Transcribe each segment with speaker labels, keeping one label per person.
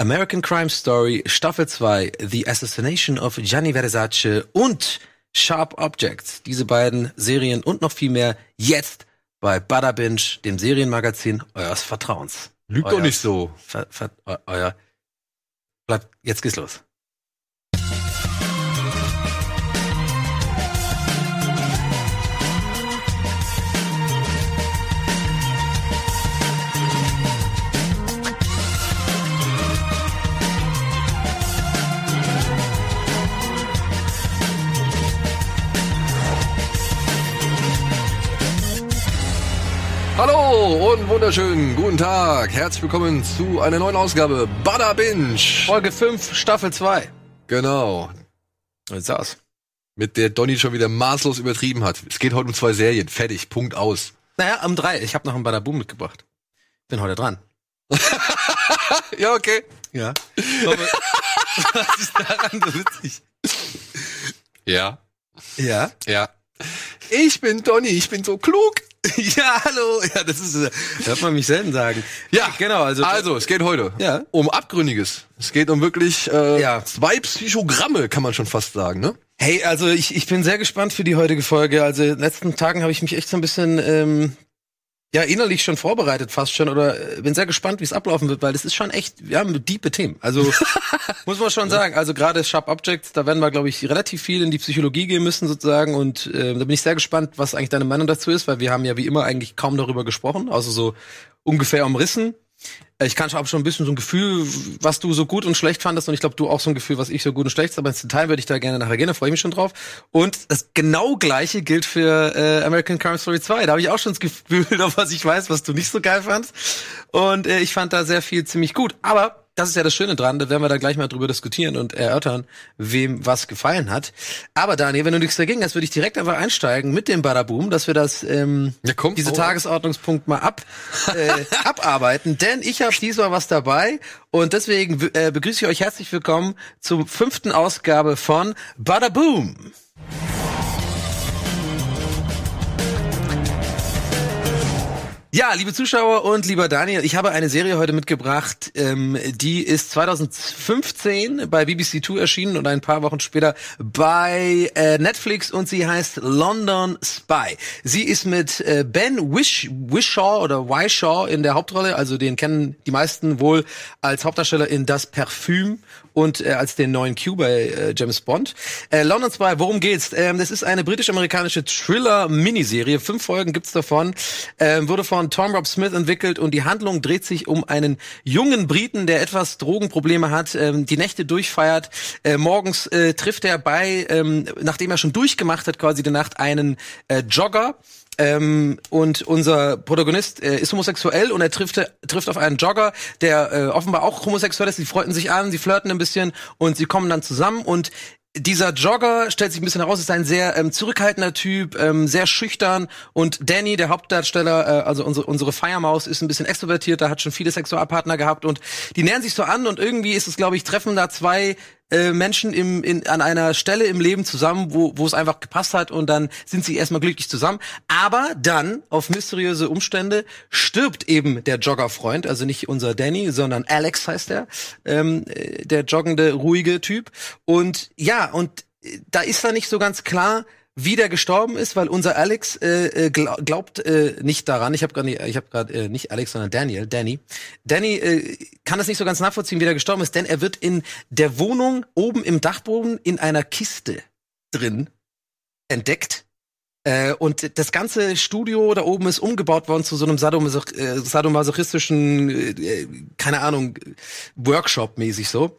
Speaker 1: American Crime Story Staffel 2, The Assassination of Gianni Versace und Sharp Objects. Diese beiden Serien und noch viel mehr jetzt bei Bada Binge, dem Serienmagazin eures Vertrauens.
Speaker 2: Lügt doch nicht so.
Speaker 1: Ver, ver, eu- euer. Bleibt, jetzt geht's los.
Speaker 2: Hallo und wunderschönen guten Tag. Herzlich willkommen zu einer neuen Ausgabe Bada Binge.
Speaker 1: Folge 5, Staffel 2.
Speaker 2: Genau.
Speaker 1: Sieht's aus.
Speaker 2: Mit der Donny schon wieder maßlos übertrieben hat. Es geht heute um zwei Serien. Fertig. Punkt aus.
Speaker 1: Naja, um drei. Ich habe noch einen Badaboom mitgebracht. Bin heute dran.
Speaker 2: Ja, okay.
Speaker 1: Ja. Was ist daran so witzig?
Speaker 2: Ja.
Speaker 1: Ja.
Speaker 2: Ja. Ich bin Donny. Ich bin so klug.
Speaker 1: Ja, hallo. Ja, das ist, äh, hört man mich selten sagen.
Speaker 2: Ja,
Speaker 1: genau. Also,
Speaker 2: Also, es geht heute
Speaker 1: Ja.
Speaker 2: um Abgründiges. Es geht um wirklich äh,
Speaker 1: Ja.
Speaker 2: zwei Psychogramme, kann man schon fast sagen, ne?
Speaker 1: Hey, also ich, ich bin sehr gespannt für die heutige Folge. Also in den letzten Tagen habe ich mich echt so ein bisschen ähm, ja innerlich schon vorbereitet fast schon oder äh, bin sehr gespannt, wie es ablaufen wird, weil das ist schon echt, wir haben diepe Themen. Also muss man schon sagen. Also gerade Sharp Objects, da werden wir, glaube ich, relativ viel in die Psychologie gehen müssen sozusagen und äh, da bin ich sehr gespannt, was eigentlich deine Meinung dazu ist, weil wir haben ja wie immer eigentlich kaum darüber gesprochen, außer so ungefähr umrissen. Ich kann schon, schon ein bisschen so ein Gefühl, was du so gut und schlecht fandest und ich glaube, du auch so ein Gefühl, was ich so gut und schlecht, aber ins Detail würde ich da gerne nachher gehen, da freue ich mich schon drauf. Und das genau gleiche gilt für äh, American Crime Story 2. Da habe ich auch schon das Gefühl, auf was ich weiß, was du nicht so geil fandst. Und äh, ich fand da sehr viel ziemlich gut. Aber das ist ja das Schöne dran, da werden wir da gleich mal drüber diskutieren und erörtern, wem was gefallen hat. Aber Daniel, wenn du nichts dagegen hast, würde ich direkt einfach einsteigen mit dem Badaboom, dass wir das ähm,
Speaker 2: Ja, komm,
Speaker 1: diese
Speaker 2: ab.
Speaker 1: Tagesordnungspunkt mal ab, äh, abarbeiten, denn ich habe diesmal was dabei und deswegen äh, begrüße ich euch herzlich willkommen zur fünften Ausgabe von Badaboom. Ja, liebe Zuschauer und lieber Daniel, ich habe eine Serie heute mitgebracht, ähm, die ist 2015 bei BBC Two erschienen und ein paar Wochen später bei äh, Netflix und sie heißt London Spy. Sie ist mit äh, Ben Wish, Wishaw oder Wishaw in der Hauptrolle, also den kennen die meisten wohl als Hauptdarsteller in Das Parfüm und äh, als den neuen Q bei äh, James Bond. Äh, London Spy, worum geht's? Ähm, das ist eine britisch-amerikanische Thriller-Miniserie. Fünf Folgen gibt's davon. Ähm, wurde von Tom Rob Smith entwickelt und die Handlung dreht sich um einen jungen Briten, der etwas Drogenprobleme hat, ähm, die Nächte durchfeiert. Äh, morgens äh, trifft er bei, ähm, nachdem er schon durchgemacht hat, quasi die Nacht, einen äh, Jogger. Ähm, und unser Protagonist äh, ist homosexuell und er trifft, trifft auf einen Jogger, der äh, offenbar auch homosexuell ist. Sie freuten sich an, sie flirten ein bisschen und sie kommen dann zusammen. Und dieser Jogger stellt sich ein bisschen heraus, ist ein sehr ähm, zurückhaltender Typ, ähm, sehr schüchtern. Und Danny, der Hauptdarsteller, äh, also unsere, unsere Feiermaus, ist ein bisschen extrovertierter, hat schon viele Sexualpartner gehabt. Und die nähern sich so an und irgendwie ist es, glaube ich, treffen da zwei äh, Menschen im, in, an einer Stelle im Leben zusammen, wo, wo es einfach gepasst hat und dann sind sie erstmal glücklich zusammen. Aber dann, auf mysteriöse Umstände, stirbt eben der Joggerfreund, also nicht unser Danny, sondern Alex heißt er, ähm, äh, der joggende, ruhige Typ. Und ja, und äh, da ist da nicht so ganz klar, wie der gestorben ist, weil unser Alex äh, äh, gla- glaubt äh, nicht daran. Ich habe gerade ich habe gerade äh, nicht Alex, sondern Daniel, Danny. Danny äh, kann das nicht so ganz nachvollziehen, wie der gestorben ist, denn er wird in der Wohnung oben im Dachboden in einer Kiste drin entdeckt. Äh, und das ganze Studio da oben ist umgebaut worden zu so einem sadomasoch äh, sadomasochistischen, äh, keine Ahnung, Workshop-mäßig so.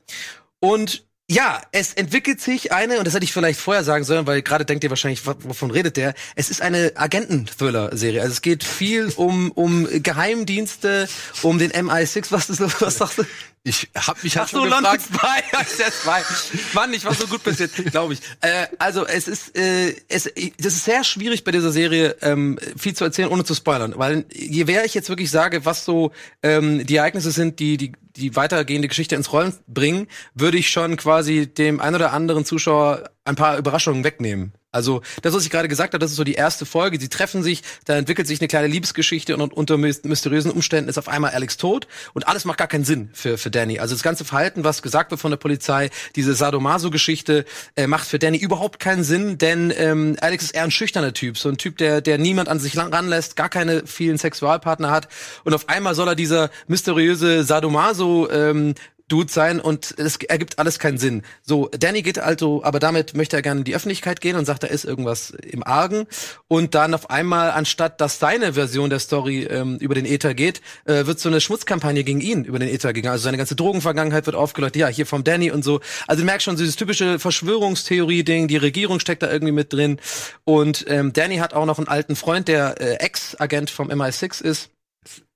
Speaker 1: Und ja, es entwickelt sich eine, und das hätte ich vielleicht vorher sagen sollen, weil gerade denkt ihr wahrscheinlich, wa- wovon redet der? Es ist eine Agenten-Thriller-Serie. Also es geht viel um, um Geheimdienste, um den MI6, was, ist, was sagst du?
Speaker 2: Ich hab mich halt
Speaker 1: Ach so,
Speaker 2: schon
Speaker 1: London
Speaker 2: gefragt.
Speaker 1: Spy, der Spy. Mann, ich war so gut bis jetzt, glaube ich. Äh, also es ist, äh, es, das ist sehr schwierig bei dieser Serie ähm, viel zu erzählen, ohne zu spoilern, weil je mehr ich jetzt wirklich sage, was so ähm, die Ereignisse sind, die die die weitergehende Geschichte ins Rollen bringen, würde ich schon quasi dem ein oder anderen Zuschauer ein paar Überraschungen wegnehmen. Also das, was ich gerade gesagt habe, das ist so die erste Folge. Sie treffen sich, da entwickelt sich eine kleine Liebesgeschichte und unter mysteriösen Umständen ist auf einmal Alex tot und alles macht gar keinen Sinn für, für Danny. Also das ganze Verhalten, was gesagt wird von der Polizei, diese Sadomaso-Geschichte, äh, macht für Danny überhaupt keinen Sinn, denn ähm, Alex ist eher ein schüchterner Typ, so ein Typ, der, der niemand an sich ranlässt, gar keine vielen Sexualpartner hat und auf einmal soll er dieser mysteriöse Sadomaso ähm, Dude sein und es ergibt alles keinen Sinn. So, Danny geht also, aber damit möchte er gerne in die Öffentlichkeit gehen und sagt, da ist irgendwas im Argen. Und dann auf einmal, anstatt dass seine Version der Story ähm, über den Ether geht, äh, wird so eine Schmutzkampagne gegen ihn über den Ether gegangen. Also seine ganze Drogenvergangenheit wird aufgeleuchtet, ja, hier vom Danny und so. Also merkst schon, dieses typische Verschwörungstheorie-Ding, die Regierung steckt da irgendwie mit drin. Und ähm, Danny hat auch noch einen alten Freund, der äh, Ex-Agent vom MI6 ist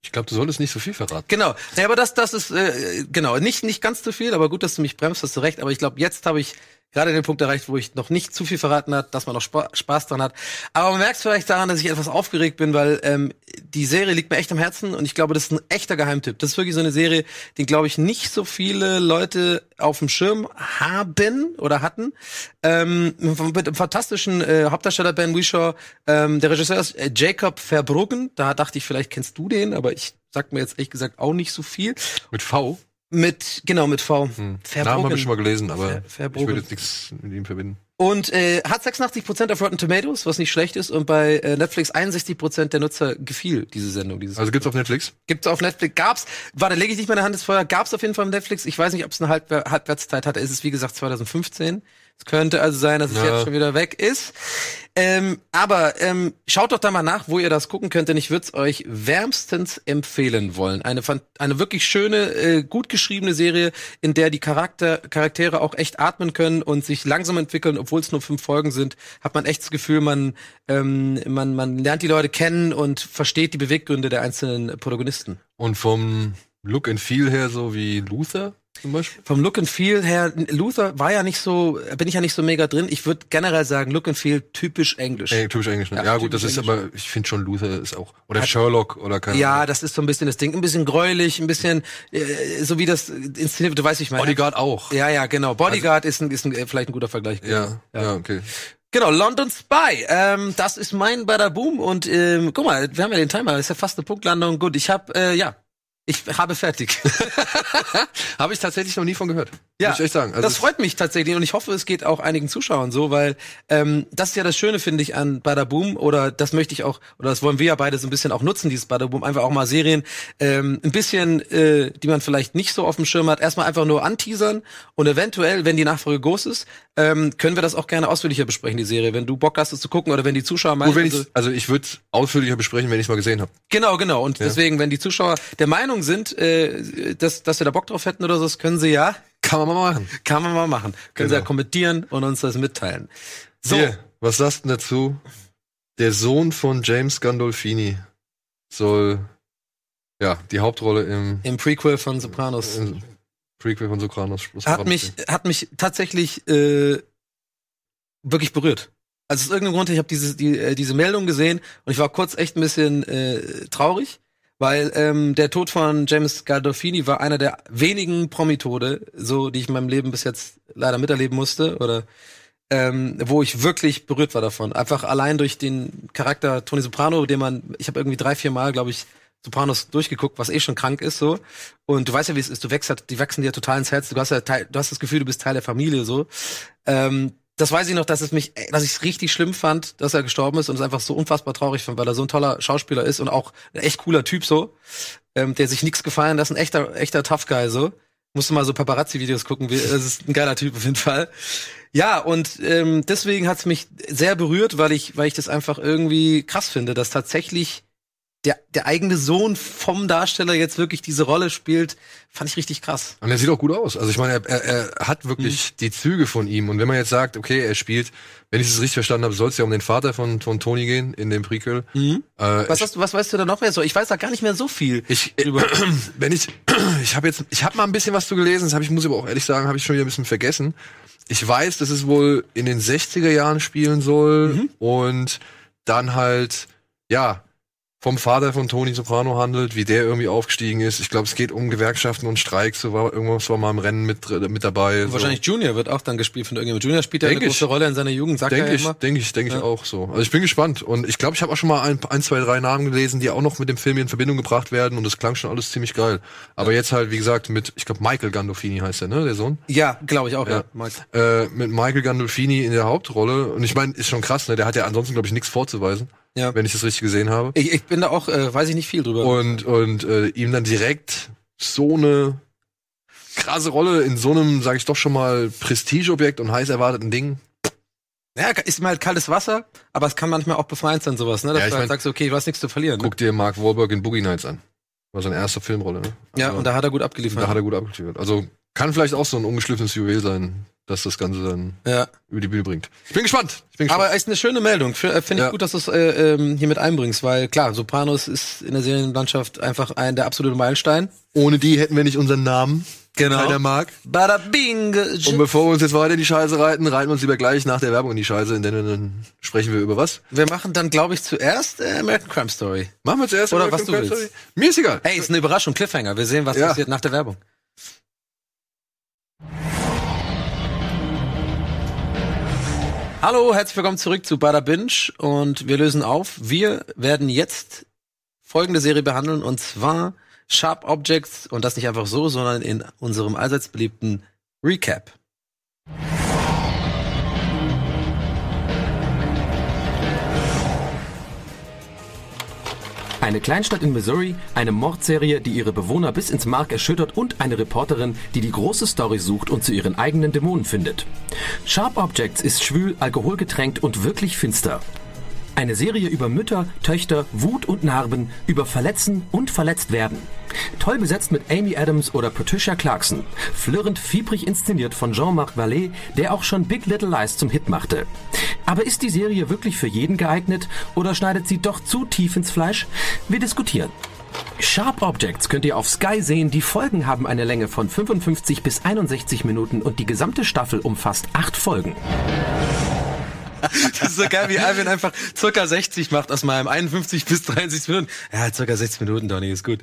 Speaker 2: ich glaube, du solltest nicht so viel verraten.
Speaker 1: Genau. Ja, aber das, das ist äh, genau nicht nicht ganz zu viel, aber gut, dass du mich bremst, hast du recht. Aber ich glaube, jetzt habe ich gerade den Punkt erreicht, wo ich noch nicht zu viel verraten hat, dass man noch Spa Spaß dran hat. Aber man merkt vielleicht daran, dass ich etwas aufgeregt bin, weil ähm, die Serie liegt mir echt am Herzen und ich glaube, das ist ein echter Geheimtipp. Das ist wirklich so eine Serie, die, glaube ich, nicht so viele Leute auf dem Schirm haben oder hatten. Ähm, mit dem fantastischen äh, Hauptdarsteller Ben Whishaw, ähm, der Regisseur ist äh, Jacob Verbruggen. Da dachte ich, vielleicht kennst du den, aber ich sag mir jetzt ehrlich gesagt auch nicht so viel.
Speaker 2: Mit V?
Speaker 1: Mit, genau, mit V.
Speaker 2: Hm. Namen habe ich schon mal gelesen, aber Ver ich würde jetzt nichts mit ihm verbinden.
Speaker 1: Und äh, hat 86% auf Rotten Tomatoes, was nicht schlecht ist. Und bei äh, Netflix 61% der Nutzer gefiel diese Sendung. Dieses
Speaker 2: also gibt's auf Netflix?
Speaker 1: Gibt's auf Netflix. Gab's, warte, lege ich nicht meine Hand ins Feuer, gab's auf jeden Fall auf Netflix. Ich weiß nicht, ob es eine Halbwer Halbwertszeit hatte. Es ist, wie gesagt, 2015. Es könnte also sein, dass es ja. jetzt schon wieder weg ist. Ähm, aber ähm, schaut doch da mal nach, wo ihr das gucken könnt, denn ich würde es euch wärmstens empfehlen wollen. Eine, eine wirklich schöne, äh, gut geschriebene Serie, in der die Charakter, Charaktere auch echt atmen können und sich langsam entwickeln, obwohl es nur fünf Folgen sind, hat man echt das Gefühl, man, ähm, man, man lernt die Leute kennen und versteht die Beweggründe der einzelnen Protagonisten.
Speaker 2: Und vom Look and Feel her so wie Luther?
Speaker 1: Zum Beispiel? Vom Look and Feel her, Luther war ja nicht so, bin ich ja nicht so mega drin. Ich würde generell sagen, Look and Feel typisch Englisch.
Speaker 2: Ey, typisch Englisch, ne? Ja, ja gut, das ist Englisch. aber, ich finde schon Luther ist auch, oder Hat, Sherlock oder keine
Speaker 1: Ja, Ahnung. das ist so ein bisschen das Ding. Ein bisschen gräulich, ein bisschen, äh, so wie das inszeniert, du weißt, ich meine.
Speaker 2: Bodyguard auch.
Speaker 1: Ja, ja, genau. Bodyguard also, ist, ein, ist ein, vielleicht ein guter Vergleich.
Speaker 2: Ja, ja, ja okay.
Speaker 1: Genau, London Spy. Ähm, das ist mein Bada Boom und ähm, guck mal, wir haben ja den Timer, das ist ja fast eine Punktlandung. Gut, ich habe äh, ja ich habe fertig.
Speaker 2: habe ich tatsächlich noch nie von gehört.
Speaker 1: Ja, muss ich echt sagen. Also das freut mich tatsächlich und ich hoffe, es geht auch einigen Zuschauern so, weil ähm, das ist ja das Schöne, finde ich, an Badaboom oder das möchte ich auch, oder das wollen wir ja beide so ein bisschen auch nutzen, dieses Badaboom, einfach auch mal Serien ähm, ein bisschen, äh, die man vielleicht nicht so auf dem Schirm hat, erstmal einfach nur anteasern und eventuell, wenn die Nachfrage groß ist, ähm, können wir das auch gerne ausführlicher besprechen, die Serie, wenn du Bock hast, es zu gucken oder wenn die Zuschauer
Speaker 2: meinen. Also, also ich würde ausführlicher besprechen, wenn ich es mal gesehen habe.
Speaker 1: Genau, genau. Und ja. deswegen, wenn die Zuschauer der Meinung Meinung sind, äh, dass, dass wir da Bock drauf hätten oder so, das können sie ja.
Speaker 2: Kann man mal machen.
Speaker 1: Kann man mal machen. Können genau. sie ja kommentieren und uns das mitteilen.
Speaker 2: So. Hier, was sagst du dazu? Der Sohn von James Gandolfini soll ja die Hauptrolle im
Speaker 1: im Prequel von Sopranos.
Speaker 2: Prequel von Sopranos.
Speaker 1: Hat mich hat mich tatsächlich äh, wirklich berührt. Also aus irgendeinem Grund, ich habe diese die, äh, diese Meldung gesehen und ich war kurz echt ein bisschen äh, traurig, weil ähm, der Tod von James Gandolfini war einer der wenigen Promitode, so die ich in meinem Leben bis jetzt leider miterleben musste oder ähm, wo ich wirklich berührt war davon. Einfach allein durch den Charakter Tony Soprano, den man, ich habe irgendwie drei, vier Mal, glaube ich, Sopranos durchgeguckt, was eh schon krank ist so. Und du weißt ja, wie es ist. Du wächst, die wachsen dir total ins Herz. Du hast ja Teil, du hast das Gefühl, du bist Teil der Familie so. Ähm, das weiß ich noch, dass es mich, dass ich es richtig schlimm fand, dass er gestorben ist und es einfach so unfassbar traurig fand, weil er so ein toller Schauspieler ist und auch ein echt cooler Typ so, ähm, der sich nichts gefallen lässt, ein echter, echter Tough Guy so. Musst du mal so Paparazzi-Videos gucken, das ist ein geiler Typ auf jeden Fall. Ja, und ähm, deswegen hat's mich sehr berührt, weil ich, weil ich das einfach irgendwie krass finde, dass tatsächlich der, der eigene Sohn vom Darsteller jetzt wirklich diese Rolle spielt, fand ich richtig krass.
Speaker 2: Und er sieht auch gut aus. Also ich meine, er, er, er hat wirklich mhm. die Züge von ihm. Und wenn man jetzt sagt, okay, er spielt, wenn ich es richtig verstanden habe, soll es ja um den Vater von, von Tony gehen in dem Prequel.
Speaker 1: Mhm. Äh, was, hast du, was weißt du da noch mehr so? Ich weiß da gar nicht mehr so viel.
Speaker 2: Ich, äh, wenn ich, ich habe jetzt, ich habe mal ein bisschen was zu gelesen, das habe ich, muss ich aber auch ehrlich sagen, habe ich schon wieder ein bisschen vergessen. Ich weiß, dass es wohl in den 60er Jahren spielen soll mhm. und dann halt, ja, vom Vater von Tony Soprano handelt, wie der irgendwie aufgestiegen ist. Ich glaube, es geht um Gewerkschaften und Streiks, so war irgendwas war mal im Rennen mit mit dabei. So.
Speaker 1: Wahrscheinlich Junior wird auch dann gespielt von irgendjemandem. Junior spielt ja
Speaker 2: Denk
Speaker 1: eine
Speaker 2: ich.
Speaker 1: große Rolle in seiner Jugend, sagt
Speaker 2: Denke
Speaker 1: er
Speaker 2: ich,
Speaker 1: immer.
Speaker 2: denke ich, denke
Speaker 1: Ja.
Speaker 2: ich auch so. Also ich bin gespannt und ich glaube, ich habe auch schon mal ein, ein, zwei, drei Namen gelesen, die auch noch mit dem Film in Verbindung gebracht werden und das klang schon alles ziemlich geil. Aber jetzt halt, wie gesagt, mit, ich glaube, Michael Gandolfini heißt er, ne, der Sohn?
Speaker 1: Ja, glaube ich auch, ja.
Speaker 2: Ja. Äh, mit Michael Gandolfini in der Hauptrolle und ich meine, ist schon krass, ne? Der hat ja ansonsten, glaube ich, nichts vorzuweisen,
Speaker 1: Ja.
Speaker 2: wenn ich das richtig gesehen habe.
Speaker 1: Ich, ich bin da auch, äh, weiß ich nicht viel drüber.
Speaker 2: Und, und äh, ihm dann direkt so eine krasse Rolle in so einem, sage ich doch schon mal, Prestigeobjekt und heiß erwarteten Ding.
Speaker 1: ja, ist mal halt kaltes Wasser, aber es kann manchmal auch befreiend sein, sowas, ne? Dass
Speaker 2: Ja, ich
Speaker 1: du halt
Speaker 2: mein-
Speaker 1: sagst, okay, du hast nichts zu verlieren. Ne?
Speaker 2: Guck dir Mark Wahlberg in Boogie Nights an. War seine erste Filmrolle, ne?
Speaker 1: Ja,
Speaker 2: Also-
Speaker 1: und da hat er gut abgeliefert.
Speaker 2: Da hat er gut abgeliefert. Also kann vielleicht auch so ein ungeschliffenes Juwel sein, dass das Ganze dann
Speaker 1: ja.
Speaker 2: über die Bühne bringt. Ich bin gespannt. Ich bin gespannt.
Speaker 1: Aber ist eine schöne Meldung. Äh, Finde ich
Speaker 2: Ja.
Speaker 1: gut, dass du es äh, ähm, hier mit einbringst, weil klar, Sopranos ist in der Serienlandschaft einfach ein der absolute Meilenstein.
Speaker 2: ohne die hätten wir nicht unseren Namen.
Speaker 1: Genau.
Speaker 2: Keiner mag.
Speaker 1: Bada bing.
Speaker 2: Und bevor wir uns jetzt weiter in die Scheiße reiten, reiten wir uns lieber gleich nach der Werbung in die Scheiße, denn dann sprechen wir über was.
Speaker 1: Wir machen dann, glaube ich, zuerst äh, American Crime Story.
Speaker 2: Machen wir zuerst
Speaker 1: Oder
Speaker 2: American
Speaker 1: was du
Speaker 2: Crime
Speaker 1: willst.
Speaker 2: Story? Mir ist egal.
Speaker 1: Hey, ist eine Überraschung, Cliffhanger. Wir sehen, was
Speaker 2: Ja.
Speaker 1: passiert nach der Werbung. Hallo, herzlich willkommen zurück zu Bada Binge und wir lösen auf. Wir werden jetzt folgende Serie behandeln und zwar Sharp Objects und das nicht einfach so, sondern in unserem allseits beliebten Recap.
Speaker 3: Eine Kleinstadt in Missouri, eine Mordserie, die ihre Bewohner bis ins Mark erschüttert und eine Reporterin, die die große Story sucht und zu ihren eigenen Dämonen findet. Sharp Objects ist schwül, alkoholgetränkt und wirklich finster. Eine Serie über Mütter, Töchter, Wut und Narben, über Verletzen und Verletztwerden. Toll besetzt mit Amy Adams oder Patricia Clarkson. Flirrend fiebrig inszeniert von Jean-Marc Vallée, der auch schon Big Little Lies zum Hit machte. Aber ist die Serie wirklich für jeden geeignet oder schneidet sie doch zu tief ins Fleisch? Wir diskutieren. Sharp Objects könnt ihr auf Sky sehen. Die Folgen haben eine Länge von 55 bis 61 Minuten und die gesamte Staffel umfasst acht Folgen.
Speaker 1: Das ist so geil, wie Alvin einfach circa 60 macht aus meinem 51 bis 63 Minuten. Ja, circa 60 Minuten, Donny, ist gut.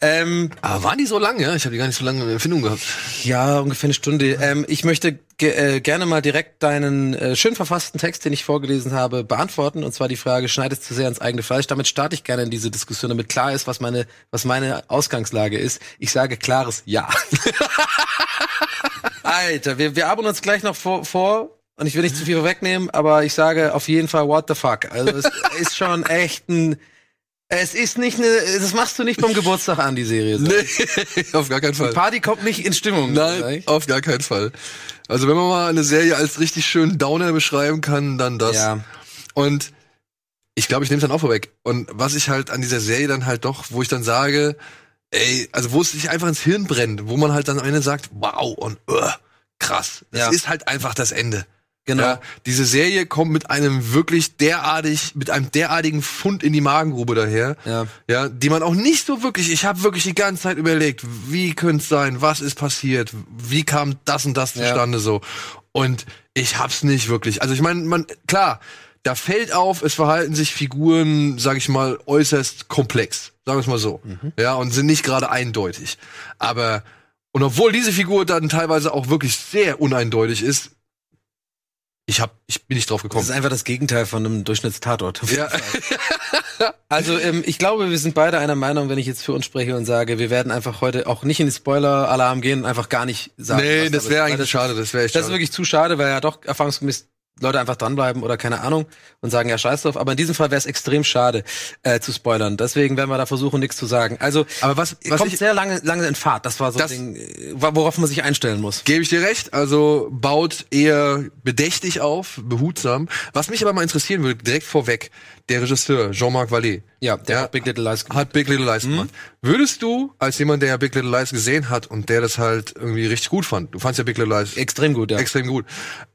Speaker 1: Ähm,
Speaker 2: Aber waren die so lang, ja? Ich habe die gar nicht so lange in Empfindung gehabt.
Speaker 1: ja, ungefähr eine Stunde. Ähm, ich möchte ge äh, gerne mal direkt deinen äh, schön verfassten Text, den ich vorgelesen habe, beantworten. Und zwar die Frage, schneidet es zu sehr ins eigene Fleisch? Damit starte ich gerne in diese Diskussion, damit klar ist, was meine, was meine Ausgangslage ist. Ich sage klares Ja. Alter, wir, wir arbeiten uns gleich noch vor, vor und ich will nicht zu viel vorwegnehmen, aber ich sage auf jeden Fall what the fuck. Also es ist schon echt ein es ist nicht eine, das machst du nicht beim Geburtstag an, die Serie.
Speaker 2: Nee, auf gar keinen Fall.
Speaker 1: Party kommt nicht in Stimmung.
Speaker 2: Nein, auf gar keinen Fall. Also wenn man mal eine Serie als richtig schön Downer beschreiben kann, dann das.
Speaker 1: Ja.
Speaker 2: Und ich glaube, ich nehme es dann auch vorweg. Und was ich halt an dieser Serie dann halt doch, wo ich dann sage, ey, also wo es sich einfach ins Hirn brennt, wo man halt dann Ende sagt, wow und uh, krass. Das
Speaker 1: Ja.
Speaker 2: ist halt einfach das Ende.
Speaker 1: Genau.
Speaker 2: Ja, diese Serie kommt mit einem wirklich derartig, mit einem derartigen Fund in die Magengrube daher.
Speaker 1: Ja.
Speaker 2: Ja, die man auch nicht so wirklich, ich habe wirklich die ganze Zeit überlegt, wie könnte es sein, was ist passiert, wie kam das und das
Speaker 1: Ja.
Speaker 2: zustande so. Und ich hab's nicht wirklich. Also ich meine, man, klar, da fällt auf, es verhalten sich Figuren, sag ich mal, äußerst komplex. Sagen wir es mal so.
Speaker 1: Mhm.
Speaker 2: Ja, und sind nicht gerade eindeutig. Aber, und obwohl diese Figur dann teilweise auch wirklich sehr uneindeutig ist, ich hab, ich bin nicht drauf
Speaker 1: Das
Speaker 2: gekommen.
Speaker 1: ist einfach das Gegenteil von einem Durchschnittstatort.
Speaker 2: Ja,
Speaker 1: Also ähm, ich glaube, wir sind beide einer Meinung, wenn ich jetzt für uns spreche und sage, wir werden einfach heute auch nicht in die Spoiler-Alarm gehen und einfach gar nicht sagen.
Speaker 2: nee, das
Speaker 1: da
Speaker 2: wäre eigentlich schade, das wäre echt
Speaker 1: Das ist
Speaker 2: schade.
Speaker 1: wirklich zu schade, weil ja doch erfahrungsgemäß Leute einfach dranbleiben oder keine Ahnung und sagen, ja, scheiß drauf. Aber in diesem Fall wäre es extrem schade äh, zu spoilern. Deswegen werden wir da versuchen, nichts zu sagen. Also,
Speaker 2: Aber was- was
Speaker 1: kommt
Speaker 2: ich-
Speaker 1: sehr lange, lange in Fahrt. Das war so
Speaker 2: Das-
Speaker 1: ein Ding, äh, worauf man sich einstellen muss.
Speaker 2: Gebe ich dir recht, also baut eher bedächtig auf, behutsam. Was mich aber mal interessieren würde, direkt vorweg, der Regisseur Jean-Marc Vallée
Speaker 1: Ja, der hat Big Little Lies gemacht.
Speaker 2: hat Big Little Lies gemacht. Würdest du, als jemand, der Big Little Lies gesehen hat und der das halt irgendwie richtig gut fand, du fandst ja Big Little Lies
Speaker 1: Extrem gut, ja.
Speaker 2: extrem gut,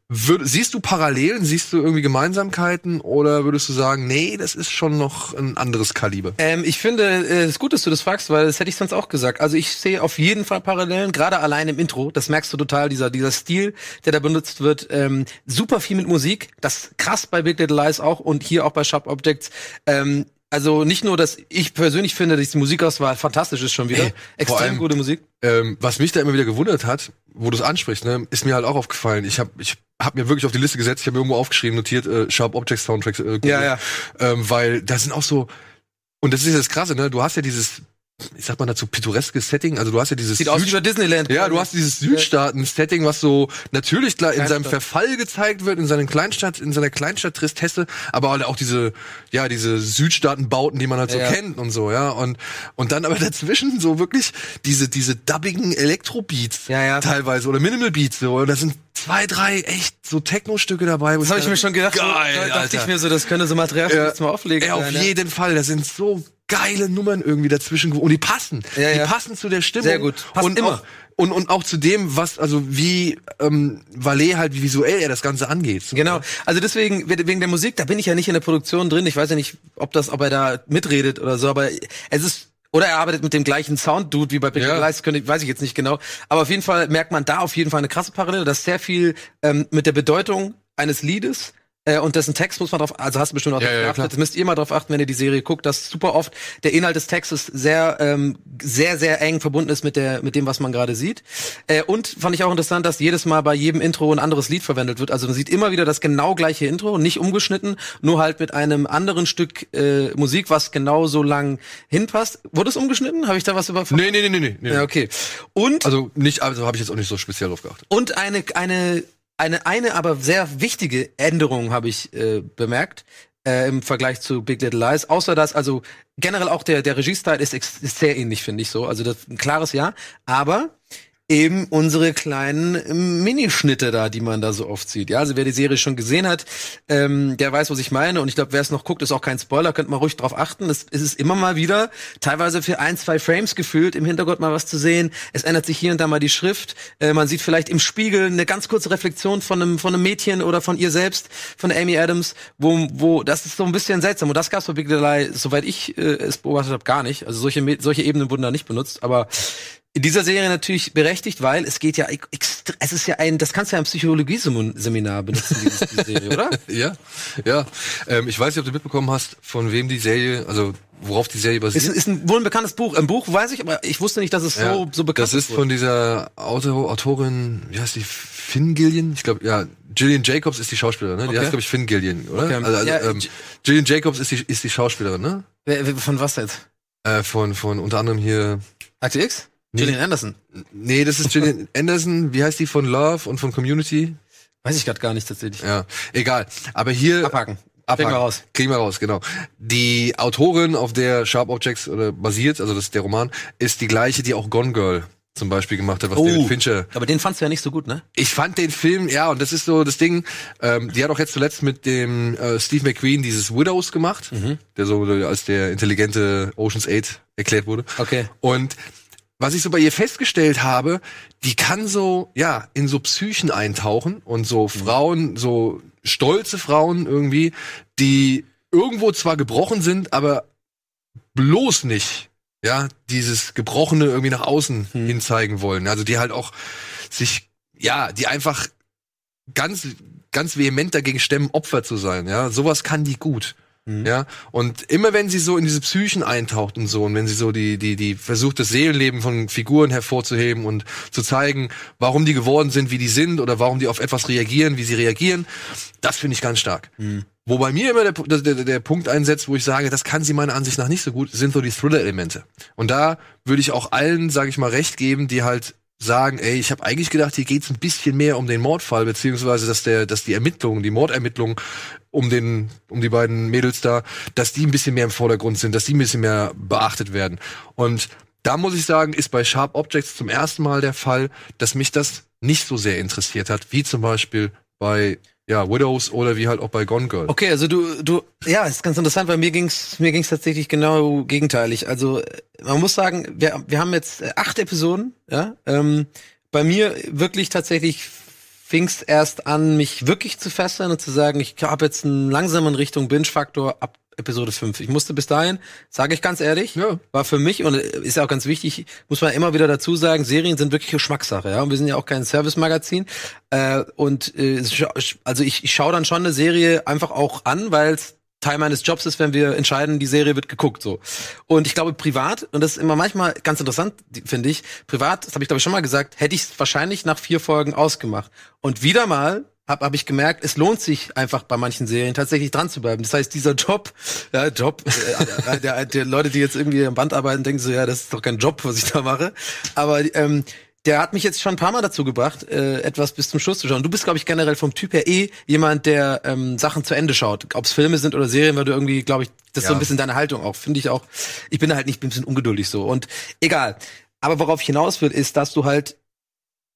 Speaker 2: würd, siehst du Parallelen, siehst du irgendwie Gemeinsamkeiten oder würdest du sagen, nee, das ist schon noch ein anderes Kaliber?
Speaker 1: Ähm, ich finde äh, es ist gut, dass du das fragst, weil das hätte ich sonst auch gesagt. Also ich sehe auf jeden Fall Parallelen, gerade allein im Intro. Das merkst du total, dieser dieser Stil, der da benutzt wird. Ähm, super viel mit Musik. Das krass bei Big Little Lies auch und hier auch bei Sharp Objects. Ähm, Also nicht nur, dass ich persönlich finde, dass die Musikauswahl fantastisch ist schon wieder.
Speaker 2: Ey, vor
Speaker 1: Extrem
Speaker 2: allem-
Speaker 1: gute Musik.
Speaker 2: Ähm, was mich da immer wieder gewundert hat, wo du es ansprichst, ne, ist mir halt auch aufgefallen. Ich habe ich hab mir wirklich auf die Liste gesetzt, ich habe mir irgendwo aufgeschrieben, notiert, äh, Sharp Objects Soundtracks. Äh.
Speaker 1: Ja, ja.
Speaker 2: Ähm, weil da sind auch so, und das ist das Krasse, ne, du hast ja dieses, ich sag mal dazu, pittoreskes Setting, also du hast ja dieses
Speaker 1: Sieht aus wie
Speaker 2: Süd-
Speaker 1: bei Disneyland.
Speaker 2: ja, du hast dieses Südstaaten-Setting, was so natürlich klar in seinem. Verfall gezeigt wird, in seiner Kleinstadt, in seiner Kleinstadt Tristesse, aber halt auch diese, ja, diese Südstaaten-Bauten, die man halt so
Speaker 1: Ja, ja.
Speaker 2: kennt und so, ja. Und, und dann aber dazwischen so wirklich diese, diese dubbigen Elektro-Beats
Speaker 1: Ja, ja.
Speaker 2: teilweise oder Minimal-Beats so. Und da sind zwei, drei echt so Techno-Stücke dabei.
Speaker 1: Das habe ich mir schon gedacht.
Speaker 2: Geil,
Speaker 1: so, da dachte
Speaker 2: Alter.
Speaker 1: ich mir so, das könnte so Material
Speaker 2: Ja.
Speaker 1: jetzt mal auflegen.
Speaker 2: Ey, auf
Speaker 1: ja.
Speaker 2: jeden Fall. Da sind so geile Nummern irgendwie dazwischen. Und die passen.
Speaker 1: Ja,
Speaker 2: die
Speaker 1: ja.
Speaker 2: passen zu der Stimmung.
Speaker 1: Sehr gut. Passt
Speaker 2: und
Speaker 1: immer.
Speaker 2: Auch, und, und auch zu dem, was, also wie ähm, Valet halt, wie visuell er das Ganze angeht.
Speaker 1: Genau. Also deswegen, wegen der Musik, da bin ich ja nicht in der Produktion drin. Ich weiß ja nicht, ob das, ob er da mitredet oder so, aber es ist, oder er arbeitet mit dem gleichen Sound-Dude wie bei Big
Speaker 2: Ja.
Speaker 1: Lies, könnte, weiß ich jetzt nicht genau. Aber auf jeden Fall merkt man da auf jeden Fall eine krasse Parallele, dass sehr viel ähm, mit der Bedeutung eines Liedes äh, und dessen Text muss man drauf, also hast du bestimmt auch
Speaker 2: Ja, ja,
Speaker 1: geachtet, müsst ihr mal drauf achten, wenn ihr die Serie guckt, dass super oft der Inhalt des Textes sehr, ähm, sehr, sehr eng verbunden ist mit der, mit dem, was man gerade sieht. Äh, und fand ich auch interessant, dass jedes Mal bei jedem Intro ein anderes Lied verwendet wird. Also man sieht immer wieder das genau gleiche Intro, nicht umgeschnitten, nur halt mit einem anderen Stück äh, Musik, was genauso lang hinpasst. Wurde es umgeschnitten? Habe ich da was über?
Speaker 2: Nee, nee, nee, nee, nee. nee.
Speaker 1: Ja, okay. Und
Speaker 2: Also nicht, also habe ich jetzt auch nicht so speziell drauf geachtet.
Speaker 1: und eine, eine, eine, eine aber sehr wichtige Änderung habe ich äh, bemerkt äh, im Vergleich zu Big Little Lies. Außer dass, also generell auch der, der Regiestyle ist, ist sehr ähnlich, finde ich so. Also das ein klares Ja. Aber eben unsere kleinen ähm, Minischnitte da, die man da so oft sieht. Ja, also wer die Serie schon gesehen hat, ähm, der weiß, was ich meine. Und ich glaube, wer es noch guckt, ist auch kein Spoiler, könnt mal ruhig drauf achten. Es, es ist immer mal wieder, teilweise für ein, zwei Frames gefühlt, im Hintergrund mal was zu sehen. Es ändert sich hier und da mal die Schrift. Äh, man sieht vielleicht im Spiegel eine ganz kurze Reflexion von einem, von einem Mädchen oder von ihr selbst, von Amy Adams, wo, wo, das ist so ein bisschen seltsam. Und das gab's bei Big Lie, soweit ich äh, es beobachtet habe, gar nicht. Also solche, solche Ebenen wurden da nicht benutzt. Aber in dieser Serie natürlich berechtigt, weil es geht ja, es ist ja ein, das kannst du ja im Psychologie-Seminar benutzen, diese Serie, oder?
Speaker 2: Ja, ja. Ähm, ich weiß nicht, ob du mitbekommen hast, von wem die Serie, also worauf die Serie basiert.
Speaker 1: Ist, ist ein, wohl ein bekanntes Buch. Ein Buch weiß ich, aber ich wusste nicht, dass es
Speaker 2: Ja,
Speaker 1: so, so bekannt
Speaker 2: Das ist von dieser Autor, Autorin, wie heißt die, Finn Gillian? Ich glaube, ja, Gillian Jacobs ist die Schauspielerin, ne? Die
Speaker 1: Okay.
Speaker 2: heißt, glaube ich, Finn Gillian, oder?
Speaker 1: Okay.
Speaker 2: Also, also,
Speaker 1: Ja,
Speaker 2: ähm, Gillian Jacobs ist die, ist die Schauspielerin, ne?
Speaker 1: Von was jetzt?
Speaker 2: Äh, von, von unter anderem hier.
Speaker 1: Akte X?
Speaker 2: Nee.
Speaker 1: Gillian Anderson?
Speaker 2: Nee, das ist Gillian Anderson. Wie heißt die von Love und von Community?
Speaker 1: Weiß ich gerade gar nicht tatsächlich.
Speaker 2: Ja, egal. Aber hier.
Speaker 1: Abhaken.
Speaker 2: Abhaken.
Speaker 1: Kriegen wir raus.
Speaker 2: Kriegen wir raus, genau. Die Autorin, auf der Sharp Objects oder basiert, also das ist der Roman, ist die gleiche, die auch Gone Girl zum Beispiel gemacht hat, was
Speaker 1: Oh.
Speaker 2: David Fincher
Speaker 1: Aber den fandst du ja nicht so gut, ne?
Speaker 2: Ich fand den Film, ja, und das ist so das Ding, ähm, die hat auch jetzt zuletzt mit dem äh, Steve McQueen dieses Widows gemacht,
Speaker 1: Mhm.
Speaker 2: der so als der intelligente Ocean's 8 erklärt wurde.
Speaker 1: Okay.
Speaker 2: Und was ich so bei ihr festgestellt habe, die kann so, ja, in so Psychen eintauchen und so Frauen, so stolze Frauen irgendwie, die irgendwo zwar gebrochen sind, aber bloß nicht, ja, dieses Gebrochene irgendwie nach außen
Speaker 1: Hm.
Speaker 2: hin zeigen wollen. Also die halt auch sich, ja, die einfach ganz, ganz vehement dagegen stemmen, Opfer zu sein, ja. Sowas kann die gut.
Speaker 1: Mhm.
Speaker 2: Ja, und immer wenn sie so in diese Psychen eintaucht und so, und wenn sie so die, die, die versucht, das Seelenleben von Figuren hervorzuheben und zu zeigen, warum die geworden sind, wie die sind, oder warum die auf etwas reagieren, wie sie reagieren, das finde ich ganz stark. Wo bei mir immer der, der, der, der Punkt einsetzt, wo ich sage, das kann sie meiner Ansicht nach nicht so gut, sind so die Thriller-Elemente. Und da würde ich auch allen, sage ich mal, recht geben, die halt sagen, ey, ich habe eigentlich gedacht, hier geht's ein bisschen mehr um den Mordfall, beziehungsweise dass der, dass die Ermittlungen, die Mordermittlungen um den, um die beiden Mädels da, dass die ein bisschen mehr im Vordergrund sind, dass die ein bisschen mehr beachtet werden. Und da muss ich sagen, ist bei Sharp Objects zum ersten Mal der Fall, dass mich das nicht so sehr interessiert hat, wie zum Beispiel bei ja, Widows oder wie halt auch bei Gone Girl.
Speaker 1: Okay, also du, du, ja, ist ganz interessant, weil mir ging's, mir ging's tatsächlich genau gegenteilig. Also man muss sagen, wir, wir haben jetzt äh, acht Episoden, ja. Ähm, bei mir wirklich tatsächlich fing's erst an, mich wirklich zu fesseln und zu sagen, ich habe jetzt einen langsamen Richtung Binge-Faktor ab Episode 5. Ich musste bis dahin, sage ich ganz ehrlich,
Speaker 2: Ja.
Speaker 1: war für mich und ist ja auch ganz wichtig, muss man immer wieder dazu sagen, Serien sind wirklich Geschmackssache, ja. Und wir sind ja auch kein Service-Magazin. Äh, und äh, also ich, ich schaue dann schon eine Serie einfach auch an, weil es Teil meines Jobs ist, wenn wir entscheiden, die Serie wird geguckt so. Und ich glaube privat und das ist immer manchmal ganz interessant, finde ich. Privat, das habe ich glaube ich schon mal gesagt, hätte ich es wahrscheinlich nach vier Folgen ausgemacht. Und wieder mal habe hab ich gemerkt, es lohnt sich einfach bei manchen Serien tatsächlich dran zu bleiben. Das heißt, dieser Job, ja, Job, äh, der, der Leute, die jetzt irgendwie am Band arbeiten, denken so, ja, das ist doch kein Job, was ich da mache. Aber ähm, der hat mich jetzt schon ein paar Mal dazu gebracht, äh, etwas bis zum Schluss zu schauen. Du bist, glaube ich, generell vom Typ her eh jemand, der ähm, Sachen zu Ende schaut. Ob es Filme sind oder Serien, weil du irgendwie, glaube ich, das ist
Speaker 2: Ja.
Speaker 1: so ein bisschen deine Haltung auch. Finde ich auch. Ich bin halt nicht, bin ein bisschen ungeduldig so. Und egal. Aber worauf ich hinaus will, ist, dass du halt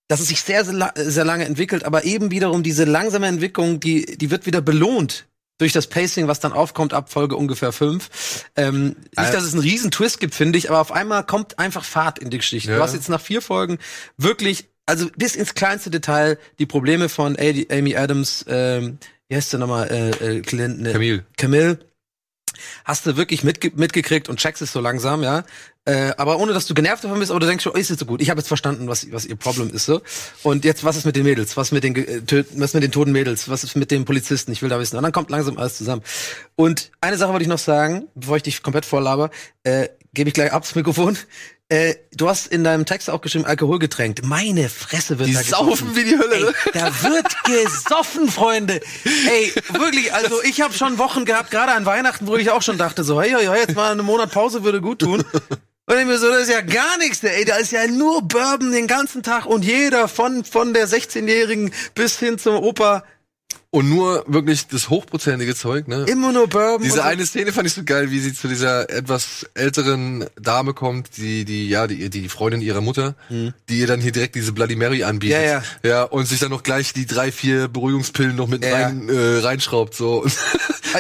Speaker 1: dass es sich sehr, sehr, sehr lange entwickelt, aber eben wiederum diese langsame Entwicklung, die, die wird wieder belohnt durch das Pacing, was dann aufkommt ab Folge ungefähr fünf. Ähm,
Speaker 2: Äh.
Speaker 1: nicht, dass es einen riesen Twist gibt, finde ich, aber auf einmal kommt einfach Fahrt in die Geschichte.
Speaker 2: Ja.
Speaker 1: Du hast jetzt nach vier Folgen wirklich, also bis ins kleinste Detail, die Probleme von Amy Adams, ähm, wie heißt der nochmal, äh, äh, Clint, ne,
Speaker 2: Camille.
Speaker 1: Camille, hast du wirklich mitge mitgekriegt und checkst es so langsam, ja. Äh, aber ohne, dass du genervt davon bist, aber du denkst schon, oh, ist jetzt so gut. Ich habe jetzt verstanden, was, was ihr Problem ist so. Und jetzt, was ist mit den Mädels? Was mit den äh, tö- was mit den toten Mädels? Was ist mit den Polizisten? Ich will da wissen. Und dann kommt langsam alles zusammen. Und eine Sache wollte ich noch sagen, bevor ich dich komplett vorlaber, äh, gebe ich gleich ab das Mikrofon. Äh, du hast in deinem Text auch geschrieben, Alkoholgetränkt. Meine Fresse wird
Speaker 2: Die
Speaker 1: da gesoffen.
Speaker 2: saufen wie die Hölle,
Speaker 1: Ey, da wird gesoffen, Freunde. Ey, wirklich, also ich habe schon Wochen gehabt, gerade an Weihnachten, wo ich auch schon dachte, so, hey, hey, jetzt mal eine Monat Pause würde gut tun. Und ich mir so, das ist ja gar nichts, ey, da ist ja nur Bourbon den ganzen Tag und jeder von, von der 16-Jährigen bis hin zum Opa,
Speaker 2: Und nur wirklich das hochprozentige Zeug, ne?
Speaker 1: immer nur Bourbon.
Speaker 2: Diese eine Szene fand ich so geil, wie sie zu dieser etwas älteren Dame kommt, die, die, ja, die, die Freundin ihrer Mutter, die ihr dann hier direkt diese Bloody Mary anbietet.
Speaker 1: Mhm. Ja,
Speaker 2: ja. und sich dann noch gleich die drei, vier Beruhigungspillen noch mit
Speaker 1: Ja, ja.
Speaker 2: rein, äh, reinschraubt, so. Und,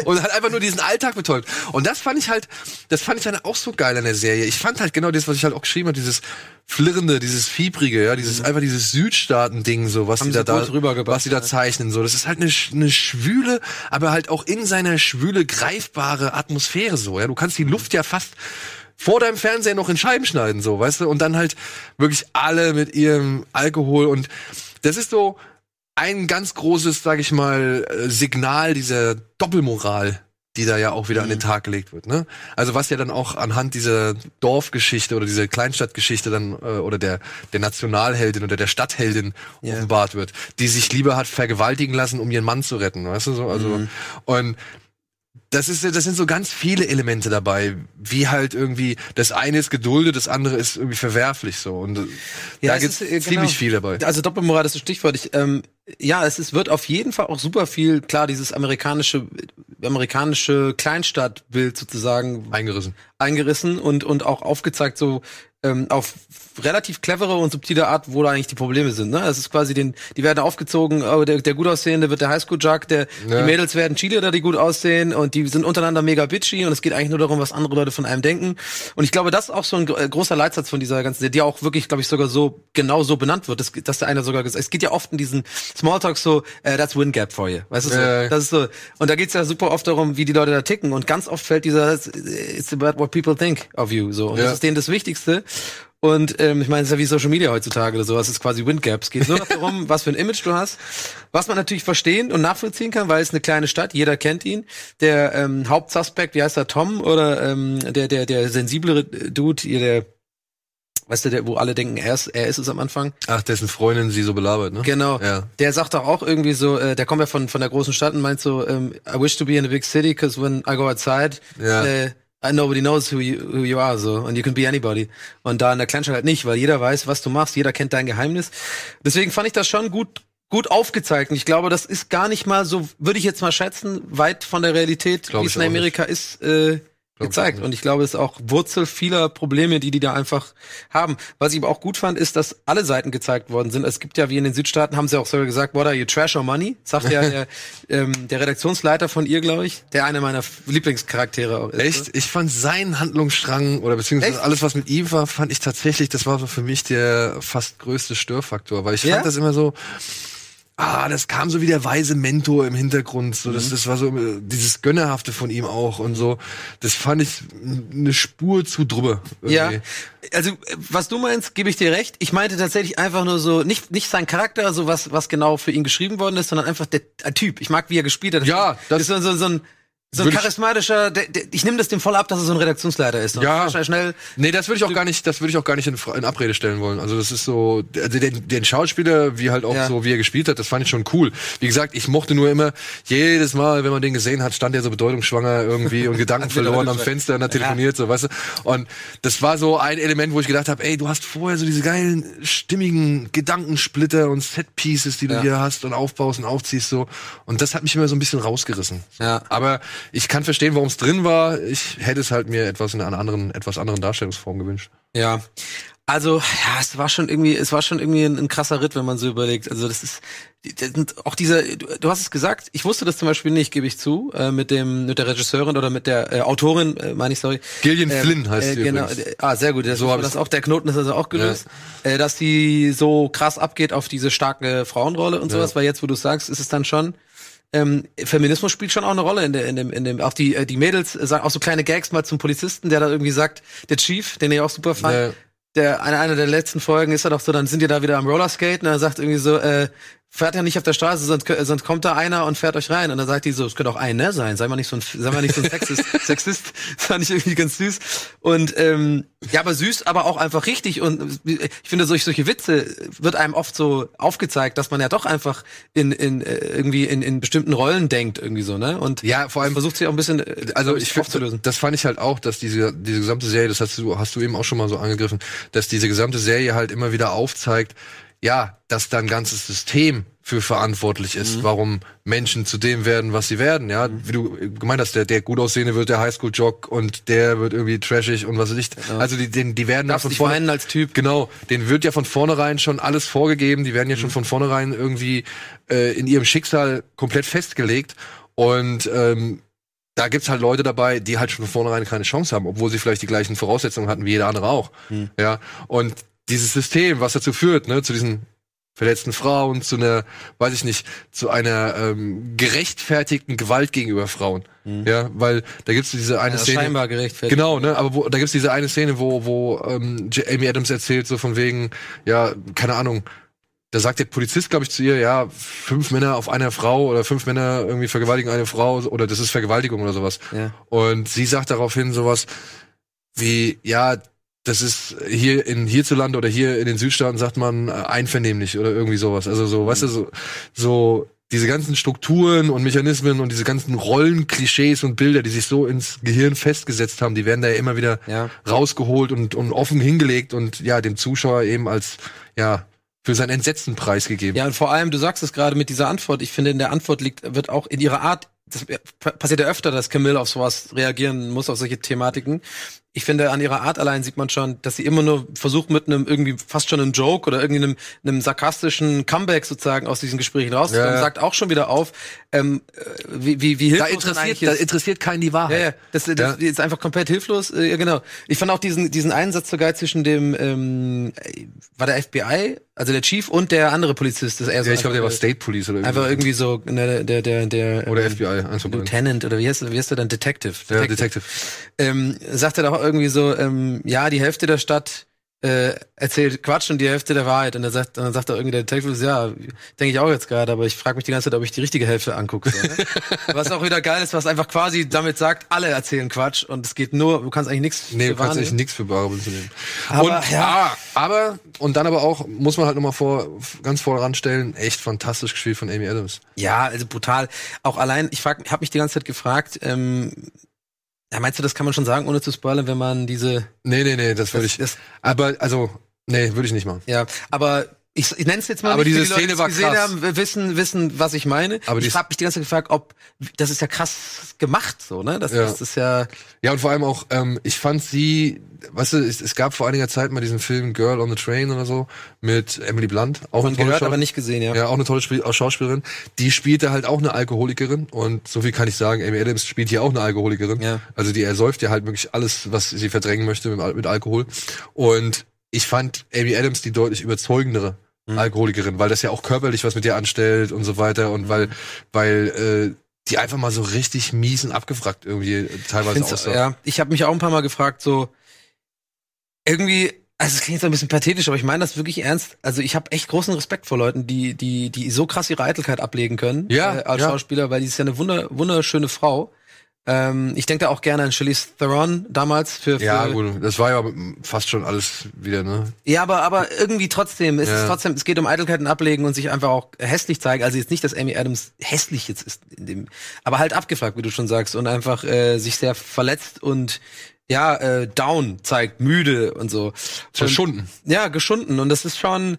Speaker 2: und hat einfach nur diesen Alltag betäubt. Und das fand ich halt, das fand ich dann auch so geil an der Serie. Ich fand halt genau das, was ich halt auch geschrieben habe, dieses Flirrende, dieses Fiebrige, ja, dieses, einfach dieses Südstaaten-Ding, so, was
Speaker 1: Mhm. Haben
Speaker 2: die da, da, was sie da zeichnen, so. Das ist halt eine, eine schwüle, aber halt auch in seiner Schwüle greifbare Atmosphäre, so, ja. Du kannst die Luft ja fast vor deinem Fernseher noch in Scheiben schneiden, so, weißt du, und dann halt wirklich alle mit ihrem Alkohol und das ist so ein ganz großes, sag ich mal, äh, Signal dieser Doppelmoral, die da ja auch wieder an den Tag gelegt wird, ne? Also was ja dann auch anhand dieser Dorfgeschichte oder dieser Kleinstadtgeschichte dann äh, oder der der Nationalheldin oder der Stadtheldin
Speaker 1: Ja.
Speaker 2: offenbart wird, die sich lieber hat vergewaltigen lassen, um ihren Mann zu retten, weißt du so, also und das ist, das sind so ganz viele Elemente dabei, wie halt irgendwie, das eine ist geduldet, das andere ist irgendwie verwerflich so. Und äh,
Speaker 1: Ja,
Speaker 2: da
Speaker 1: es
Speaker 2: gibt's
Speaker 1: ist, äh,
Speaker 2: ziemlich
Speaker 1: genau.
Speaker 2: viel dabei.
Speaker 1: Also Doppelmoral ist das Stichwort. Ich, ähm, ja, es ist, wird auf jeden Fall auch super viel, klar, dieses amerikanische, amerikanische Kleinstadtbild sozusagen
Speaker 2: Eingerissen.
Speaker 1: eingerissen und, und auch aufgezeigt, so ähm, auf relativ clevere und subtile Art, wo da eigentlich die Probleme sind. Ne? Es ist quasi den, die werden aufgezogen, oh, der, der gut aussehende wird der Highschool-Juck, der
Speaker 2: Ja.
Speaker 1: die Mädels werden Cheerleader, die gut aussehen und die sind untereinander mega bitchy und es geht eigentlich nur darum, was andere Leute von einem denken. Und ich glaube, das ist auch so ein äh, großer Leitsatz von dieser ganzen, die auch wirklich, glaube ich, sogar so genau so benannt wird, dass, dass der einer sogar gesagt, es geht ja oft in diesen Smalltalks so, äh, that's win gap for you, weißt du so,
Speaker 2: Ja, ja.
Speaker 1: das ist so. Und da geht's ja super oft darum, wie die Leute da ticken und ganz oft fällt dieser, it's about what people think of you, so. Und
Speaker 2: Ja.
Speaker 1: das ist denen das Wichtigste. Und ähm, ich meine, es ist ja wie Social Media heutzutage oder sowas, es ist quasi Windgap. Es geht nur darum, was für ein Image du hast, was man natürlich verstehen und nachvollziehen kann, weil es eine kleine Stadt, jeder kennt ihn. Der ähm, Hauptsuspekt, wie heißt er, Tom oder ähm, der der der sensiblere Dude, der, weißt du, der, wo alle denken, er ist, er ist es am Anfang.
Speaker 2: Ach, dessen Freundin sie so belabert, ne?
Speaker 1: Genau.
Speaker 2: Ja.
Speaker 1: Der sagt doch auch irgendwie so, äh, der kommt ja von von der großen Stadt und meint so, ähm, I wish to be in a big city, because when I go outside,
Speaker 2: Ja.
Speaker 1: äh, nobody knows who you, who you are, so, and you can be anybody. Und da in der Kleinstadt halt nicht, weil jeder weiß, was du machst, jeder kennt dein Geheimnis. Deswegen fand ich das schon gut gut aufgezeigt. Und ich glaube, das ist gar nicht mal so, würde ich jetzt mal schätzen, weit von der Realität, wie es in Amerika ist, äh, gezeigt.
Speaker 2: ich
Speaker 1: Und ich glaube, es ist auch Wurzel vieler Probleme, die die da einfach haben. Was ich aber auch gut fand, ist, dass alle Seiten gezeigt worden sind. Es gibt ja, wie in den Südstaaten, haben sie auch sogar gesagt, what are you, trash or money? Sagt ja der, ähm, der Redaktionsleiter von ihr, glaube ich, der einer meiner Lieblingscharaktere auch ist.
Speaker 2: Echt? Ich fand seinen Handlungsstrang oder beziehungsweise
Speaker 1: Echt?
Speaker 2: alles, was mit ihm war, fand ich tatsächlich, das war so für mich der fast größte Störfaktor, weil ich
Speaker 1: Ja?
Speaker 2: fand das immer so, ah, das kam so wie der weise Mentor im Hintergrund, so,
Speaker 1: Mhm.
Speaker 2: das, das war so äh, dieses Gönnerhafte von ihm auch und so, das fand ich eine Spur zu drüber.
Speaker 1: Ja,
Speaker 2: irgendwie.
Speaker 1: also äh, was du meinst, gebe ich dir recht. Ich meinte tatsächlich einfach nur so, nicht nicht sein Charakter, so was was genau für ihn geschrieben worden ist, sondern einfach der, der Typ. Ich mag, wie er gespielt hat.
Speaker 2: Ja,
Speaker 1: das
Speaker 2: das-
Speaker 1: ist so, so, so ein So ein charismatischer, der, der, ich nehme das dem voll ab, dass er so ein Redaktionsleiter ist.
Speaker 2: Ja.
Speaker 1: Schnell, schnell.
Speaker 2: Nee, das würde ich auch gar nicht, das würde ich auch gar nicht in, in Abrede stellen wollen. Also das ist so, also den, den Schauspieler, wie halt auch
Speaker 1: Ja.
Speaker 2: so, wie er gespielt hat, das fand ich schon cool. Wie gesagt, ich mochte nur immer, jedes Mal, wenn man den gesehen hat, stand er so bedeutungsschwanger irgendwie und Gedanken verloren am Fenster und hat telefoniert, so, weißt du. Und das war so ein Element, wo ich gedacht habe, ey, du hast vorher so diese geilen, stimmigen Gedankensplitter und Setpieces, die du
Speaker 1: Ja.
Speaker 2: hier hast und aufbaust und aufziehst, so. Und das hat mich immer so ein bisschen rausgerissen.
Speaker 1: Ja.
Speaker 2: Aber ich kann verstehen, warum es drin war. Ich hätte es halt mir etwas in einer anderen, etwas anderen Darstellungsform gewünscht.
Speaker 1: Ja. Also, ja, es war schon irgendwie, es war schon irgendwie ein, ein krasser Ritt, wenn man so überlegt. Also, das ist, das sind auch dieser, du, du hast es gesagt, ich wusste das zum Beispiel nicht, gebe ich zu, äh, mit dem, mit der Regisseurin oder mit der äh, Autorin, äh, meine ich, sorry.
Speaker 2: Gillian
Speaker 1: Ähm,
Speaker 2: Flynn heißt
Speaker 1: äh,
Speaker 2: sie
Speaker 1: Genau,
Speaker 2: übrigens.
Speaker 1: ah, sehr gut. Das,
Speaker 2: So
Speaker 1: das auch, der Knoten ist also auch gelöst. Äh, dass die so krass abgeht auf diese starke Frauenrolle und sowas, weil jetzt, wo du sagst, ist es dann schon, ähm, Feminismus spielt schon auch eine Rolle in, der, in dem, in dem, auch die, äh, die Mädels äh, sagen auch so kleine Gags mal zum Polizisten, der da irgendwie sagt, der Chief, den ich auch super fand,
Speaker 2: Ja.
Speaker 1: der eine, einer der letzten Folgen ist er doch so, dann sind die da wieder am Rollerskate und er sagt irgendwie so, äh, fährt ja nicht auf der Straße, sonst, sonst kommt da einer und fährt euch rein. Und dann sagt die so, es könnte auch ein ne sein, sei mal nicht so ein, sei mal nicht so ein Sexist, Sexist. Fand ich irgendwie ganz süß. Und ähm, ja, aber süß, aber auch einfach richtig. Und ich finde, solche, solche Witze wird einem oft so aufgezeigt, dass man ja doch einfach in, in äh, irgendwie in, in bestimmten Rollen denkt, irgendwie so, ne? Und
Speaker 2: Ja, vor allem-
Speaker 1: versucht sie auch ein bisschen äh,
Speaker 2: Also ich
Speaker 1: aufzulösen.
Speaker 2: das fand ich halt auch, dass diese diese gesamte Serie, das hast du hast du eben auch schon mal so angegriffen, dass diese gesamte Serie halt immer wieder aufzeigt, ja, dass da ein ganzes System für verantwortlich ist,
Speaker 1: Mhm.
Speaker 2: warum Menschen zu dem werden, was sie werden. Ja, wie du gemeint hast, der, der gut aussehende wird der Highschool-Jock und der wird irgendwie trashig und was weiß ich. Also die, die, die werden da
Speaker 1: Darfst
Speaker 2: von
Speaker 1: dich
Speaker 2: vorne,
Speaker 1: weinen als Typ.
Speaker 2: Genau, denen wird ja von vornherein schon alles vorgegeben, die werden ja
Speaker 1: Mhm.
Speaker 2: schon von vornherein irgendwie äh, in ihrem Schicksal komplett festgelegt und ähm, da gibt's halt Leute dabei, die halt schon von vornherein keine Chance haben, obwohl sie vielleicht die gleichen Voraussetzungen hatten wie jeder andere auch.
Speaker 1: Mhm.
Speaker 2: Ja, und dieses System, was dazu führt, ne, zu diesen verletzten Frauen, zu einer, weiß ich nicht, zu einer ähm, gerechtfertigten Gewalt gegenüber Frauen. Ja, weil da gibt's diese eine
Speaker 1: Mhm. Ja,
Speaker 2: Szene.
Speaker 1: scheinbar gerechtfertigt.
Speaker 2: Genau, ne, aber wo, da gibt's diese eine Szene, wo, wo ähm, Amy Adams erzählt, so von wegen, ja, keine Ahnung, da sagt der Polizist, glaube ich, zu ihr, ja, fünf Männer auf einer Frau oder fünf Männer irgendwie vergewaltigen eine Frau oder das ist Vergewaltigung oder sowas.
Speaker 1: Ja.
Speaker 2: Und sie sagt daraufhin sowas wie, ja, das ist hier in hierzulande oder hier in den Südstaaten sagt man äh, einvernehmlich oder irgendwie sowas. Also so, weißt du, so, so diese ganzen Strukturen und Mechanismen und diese ganzen Rollen, Klischees und Bilder, die sich so ins Gehirn festgesetzt haben, die werden da ja immer wieder
Speaker 1: Ja.
Speaker 2: rausgeholt und, und offen hingelegt und ja, dem Zuschauer eben als, ja, für sein Entsetzen preisgegeben.
Speaker 1: Ja, und vor allem, du sagst es gerade mit dieser Antwort, ich finde, in der Antwort liegt, wird auch in ihrer Art, das pa- passiert ja öfter, dass Camille auf sowas reagieren muss, auf solche Thematiken. Ich finde, an ihrer Art allein sieht man schon, dass sie immer nur versucht, mit einem irgendwie fast schon einem Joke oder irgendwie einem, einem sarkastischen Comeback sozusagen aus diesen Gesprächen rauszukommen,
Speaker 2: Ja,
Speaker 1: sagt auch schon wieder auf, ähm, äh, wie, wie, wie
Speaker 2: Da
Speaker 1: hilflos eigentlich
Speaker 2: interessiert, da interessiert keinen die Wahrheit.
Speaker 1: Ja, ja, das, das
Speaker 2: Ja.
Speaker 1: ist einfach komplett hilflos. Äh, ja, genau. Ich fand auch diesen diesen Einsatz sogar zwischen dem ähm, äh, war der FBI, also der Chief und der andere Polizist. Das ist eher so
Speaker 2: Ja, ich glaube, der war
Speaker 1: einfach,
Speaker 2: State Police oder
Speaker 1: einfach
Speaker 2: irgendwie.
Speaker 1: irgendwie so ne, der der der
Speaker 2: Oder
Speaker 1: ähm,
Speaker 2: FBI, eins von.
Speaker 1: Lieutenant oder wie heißt wie heißt der dann Detective?
Speaker 2: Ja, Detective.
Speaker 1: Ähm, sagt er doch irgendwie so, ähm, ja, die Hälfte der Stadt äh, erzählt Quatsch und die Hälfte der Wahrheit. Und, er sagt, und dann sagt er irgendwie der Detective, ja, denke ich auch jetzt gerade, aber ich frage mich die ganze Zeit, ob ich die richtige Hälfte angucke. So, ne? was auch wieder geil ist, was einfach quasi damit sagt, alle erzählen Quatsch und es geht nur, du kannst eigentlich nichts
Speaker 2: Nee, du kannst
Speaker 1: nehmen.
Speaker 2: nichts für bare Münze nehmen.
Speaker 1: Aber,
Speaker 2: und,
Speaker 1: ja.
Speaker 2: ah, aber, und dann aber auch, muss man halt nochmal vor, ganz voran stellen, echt fantastisch gespielt von Amy Adams.
Speaker 1: Ja, also brutal. Auch allein, ich frag, habe mich die ganze Zeit gefragt, ähm, ja, meinst du, das kann man schon sagen, ohne zu spoilern, wenn man diese,
Speaker 2: Nee, nee, nee, das würde ich,
Speaker 1: das,
Speaker 2: aber, also, nee, würde ich nicht machen.
Speaker 1: Ja, aber ich, ich nenne es jetzt mal
Speaker 2: Aber
Speaker 1: nicht,
Speaker 2: diese
Speaker 1: die
Speaker 2: Szene
Speaker 1: Leute,
Speaker 2: war
Speaker 1: die gesehen
Speaker 2: krass.
Speaker 1: haben, wissen, wissen, was ich meine.
Speaker 2: Aber
Speaker 1: ich habe mich die ganze Zeit gefragt, ob das ist ja krass gemacht, so ne? Das,
Speaker 2: Ja.
Speaker 1: das ist ja
Speaker 2: Ja, und vor allem auch, ähm, ich fand sie, weißt du, es, es gab vor einiger Zeit mal diesen Film Girl on the Train oder so mit Emily Blunt, auch
Speaker 1: von
Speaker 2: eine tolle
Speaker 1: gehört,
Speaker 2: Schau-
Speaker 1: aber nicht gesehen, ja.
Speaker 2: Ja, auch eine tolle Spiel Schauspielerin. Die spielte halt auch eine Alkoholikerin und so viel kann ich sagen, Amy Adams spielt hier auch eine Alkoholikerin.
Speaker 1: Ja.
Speaker 2: Also die ersäuft ja halt wirklich alles, was sie verdrängen möchte mit, mit Alkohol. Und ich fand Amy Adams die deutlich überzeugendere
Speaker 1: Mhm.
Speaker 2: Alkoholikerin, weil das ja auch körperlich was mit ihr anstellt und so weiter und
Speaker 1: Mhm.
Speaker 2: weil, weil äh, die einfach mal so richtig mies und abgefragt irgendwie teilweise aussah.
Speaker 1: ja, ich habe mich auch ein paar Mal gefragt, so irgendwie, also es klingt jetzt ein bisschen pathetisch, aber ich meine das wirklich ernst. Also ich habe echt großen Respekt vor Leuten, die die die so krass ihre Eitelkeit ablegen können
Speaker 2: Ja,
Speaker 1: äh, als
Speaker 2: ja.
Speaker 1: Schauspieler, weil die ist ja eine wunder, wunderschöne Frau. Ähm, ich denke da auch gerne an Charlize Theron damals für, für
Speaker 2: Ja, gut, das war ja fast schon alles wieder, ne?
Speaker 1: Ja, aber, aber irgendwie trotzdem, es
Speaker 2: Ja.
Speaker 1: ist trotzdem, es geht um Eitelkeiten ablegen und sich einfach auch hässlich zeigen. Also jetzt nicht, dass Amy Adams hässlich jetzt ist in dem, aber halt abgefragt, wie du schon sagst, und einfach äh, sich sehr verletzt und ja, äh, down zeigt, müde und so.
Speaker 2: Verschunden.
Speaker 1: Und, ja, geschunden. Und das ist schon,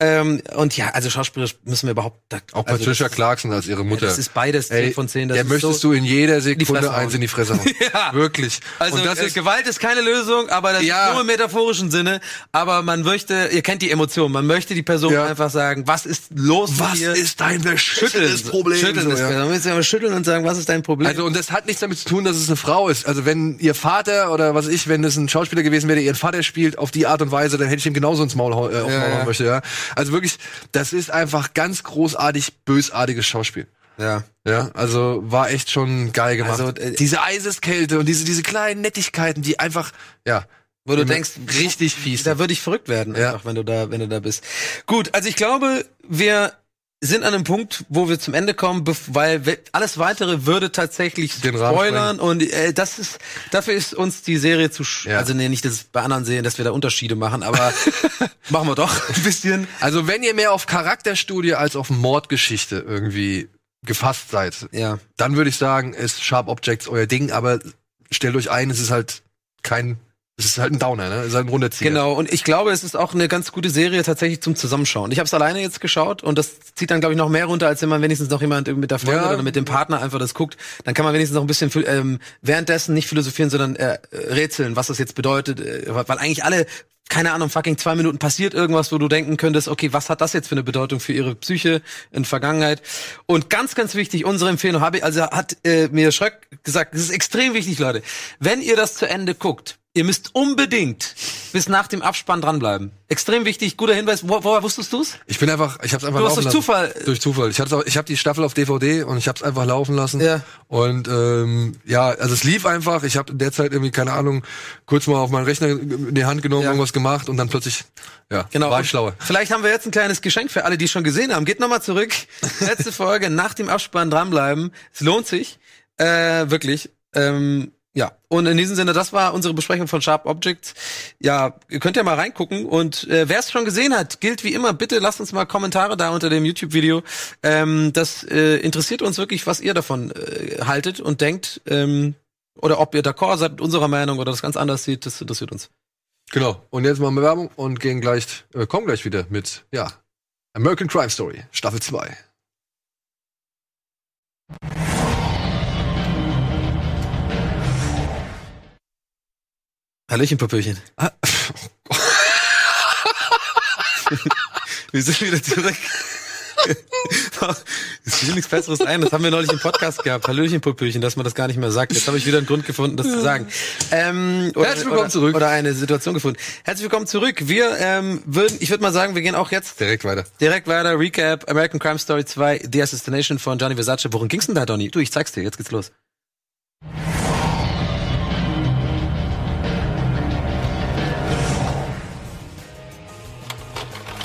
Speaker 1: ähm, und ja, also schauspielerisch müssen wir überhaupt da,
Speaker 2: Auch
Speaker 1: also
Speaker 2: Patricia
Speaker 1: das,
Speaker 2: Clarkson als ihre Mutter.
Speaker 1: Ja, das ist beides 10
Speaker 2: Ey,
Speaker 1: von 10. Das
Speaker 2: der möchtest
Speaker 1: so,
Speaker 2: du in jeder Sekunde eins in die Fresse hauen.
Speaker 1: Ja.
Speaker 2: Wirklich.
Speaker 1: Also
Speaker 2: und das
Speaker 1: äh,
Speaker 2: ist,
Speaker 1: Gewalt ist keine Lösung, aber das
Speaker 2: Ja.
Speaker 1: ist nur im metaphorischen Sinne. Aber man möchte, ihr kennt die Emotion, man möchte die Person
Speaker 2: Ja.
Speaker 1: einfach sagen, was ist los
Speaker 2: was
Speaker 1: mit dir?
Speaker 2: ist dein beschütteltes Problem?
Speaker 1: Schütteln
Speaker 2: so, ja.
Speaker 1: Man muss ja schütteln und sagen, was ist dein Problem?
Speaker 2: Also und das hat nichts damit zu tun, dass es eine Frau ist. Also wenn ihr Vater oder was ich, wenn es ein Schauspieler gewesen wäre, der ihren Vater spielt auf die Art und Weise, dann hätte ich ihm genauso ins Maul, äh, aufs Maul hauen möchte. Ja. Also wirklich, das ist einfach ganz großartig bösartiges Schauspiel.
Speaker 1: ja.
Speaker 2: Ja, also war echt schon geil gemacht.
Speaker 1: Also, äh,
Speaker 2: diese Eiseskälte und diese diese kleinen Nettigkeiten, die einfach ja,
Speaker 1: Wo du denkst,
Speaker 2: richtig fies.
Speaker 1: Da würde ich verrückt werden,
Speaker 2: Ja.
Speaker 1: einfach, wenn du da, wenn du da bist. Gut, also ich glaube, wir sind an einem Punkt, wo wir zum Ende kommen, weil we- alles weitere würde tatsächlich
Speaker 2: Den Rahmen
Speaker 1: spoilern und äh, das ist dafür ist uns die Serie zu
Speaker 2: Ja.
Speaker 1: also nee, nicht dass bei anderen Serien, dass wir da Unterschiede machen, aber machen wir doch ein bisschen.
Speaker 2: Also wenn ihr mehr auf Charakterstudie als auf Mordgeschichte irgendwie gefasst seid,
Speaker 1: Ja.
Speaker 2: dann würde ich sagen, ist Sharp Objects euer Ding, aber stellt euch ein, es ist halt kein, es ist halt ein Downer, ne? Es ist halt ein Runterzieher.
Speaker 1: Genau, und ich glaube, es ist auch eine ganz gute Serie tatsächlich zum Zusammenschauen. Ich habe es alleine jetzt geschaut und das zieht dann, glaube ich, noch mehr runter, als wenn man wenigstens noch jemand mit der Freundin
Speaker 2: Ja.
Speaker 1: oder mit dem Partner einfach das guckt. Dann kann man wenigstens noch ein bisschen ähm, währenddessen nicht philosophieren, sondern äh, äh, rätseln, was das jetzt bedeutet. Äh, weil eigentlich alle keine Ahnung, fucking zwei Minuten passiert irgendwas, wo du denken könntest, okay, was hat das jetzt für eine Bedeutung für ihre Psyche in Vergangenheit? Und ganz, ganz wichtig, unsere Empfehlung habe ich, also hat äh, mir Schröck gesagt, das ist extrem wichtig, Leute. Wenn ihr das zu Ende guckt, ihr müsst unbedingt bis nach dem Abspann dranbleiben. Extrem wichtig, guter Hinweis. Wo, woher wusstest du's?
Speaker 2: Ich bin einfach, ich hab's einfach
Speaker 1: Du hast
Speaker 2: laufen
Speaker 1: durch
Speaker 2: lassen.
Speaker 1: Zufall-
Speaker 2: Durch Zufall. Ich hatte ich habe die Staffel auf DVD und ich hab's einfach laufen lassen.
Speaker 1: Ja.
Speaker 2: Und ähm, ja, also es lief einfach. Ich habe in der Zeit irgendwie keine Ahnung, kurz mal auf meinen Rechner in die Hand genommen,
Speaker 1: Ja.
Speaker 2: irgendwas gemacht und dann plötzlich, ja,
Speaker 1: Genau.
Speaker 2: war ich schlauer.
Speaker 1: Vielleicht haben wir jetzt ein kleines Geschenk für alle, die es schon gesehen haben. Geht nochmal zurück. Letzte Folge, nach dem Abspann dranbleiben. Es lohnt sich. Äh, wirklich. Ähm, ja. Und in diesem Sinne, das war unsere Besprechung von Sharp Objects. Ja, ihr könnt ja mal reingucken. Und äh, wer es schon gesehen hat, gilt wie immer, bitte lasst uns mal Kommentare da unter dem YouTube-Video. Ähm, das äh, interessiert uns wirklich, was ihr davon äh, haltet und denkt. Ähm, oder ob ihr d'accord seid mit unserer Meinung oder das ganz anders seht, das interessiert uns.
Speaker 2: Genau. Und jetzt machen wir Werbung und gehen gleich, äh, kommen gleich wieder mit, ja, American Crime Story, Staffel 2.
Speaker 1: Hallöchen, Papöchen.
Speaker 2: Ah.
Speaker 1: Wir sind wieder zurück. Es fiel nichts Besseres ein. Das haben wir neulich im Podcast gehabt. Hallöchen, Popöchen, dass man das gar nicht mehr sagt. Jetzt habe ich wieder einen Grund gefunden, das zu sagen. Ähm, oder,
Speaker 2: Herzlich willkommen
Speaker 1: oder,
Speaker 2: zurück.
Speaker 1: Oder eine Situation gefunden. Herzlich willkommen zurück. Wir ähm, würden, ich würde mal sagen, wir gehen auch jetzt
Speaker 2: Direkt weiter.
Speaker 1: direkt weiter. Recap, American Crime Story 2, The Assassination von Gianni Versace. Worum ging's denn da, Donny? Du, ich zeig's dir. Jetzt geht's los.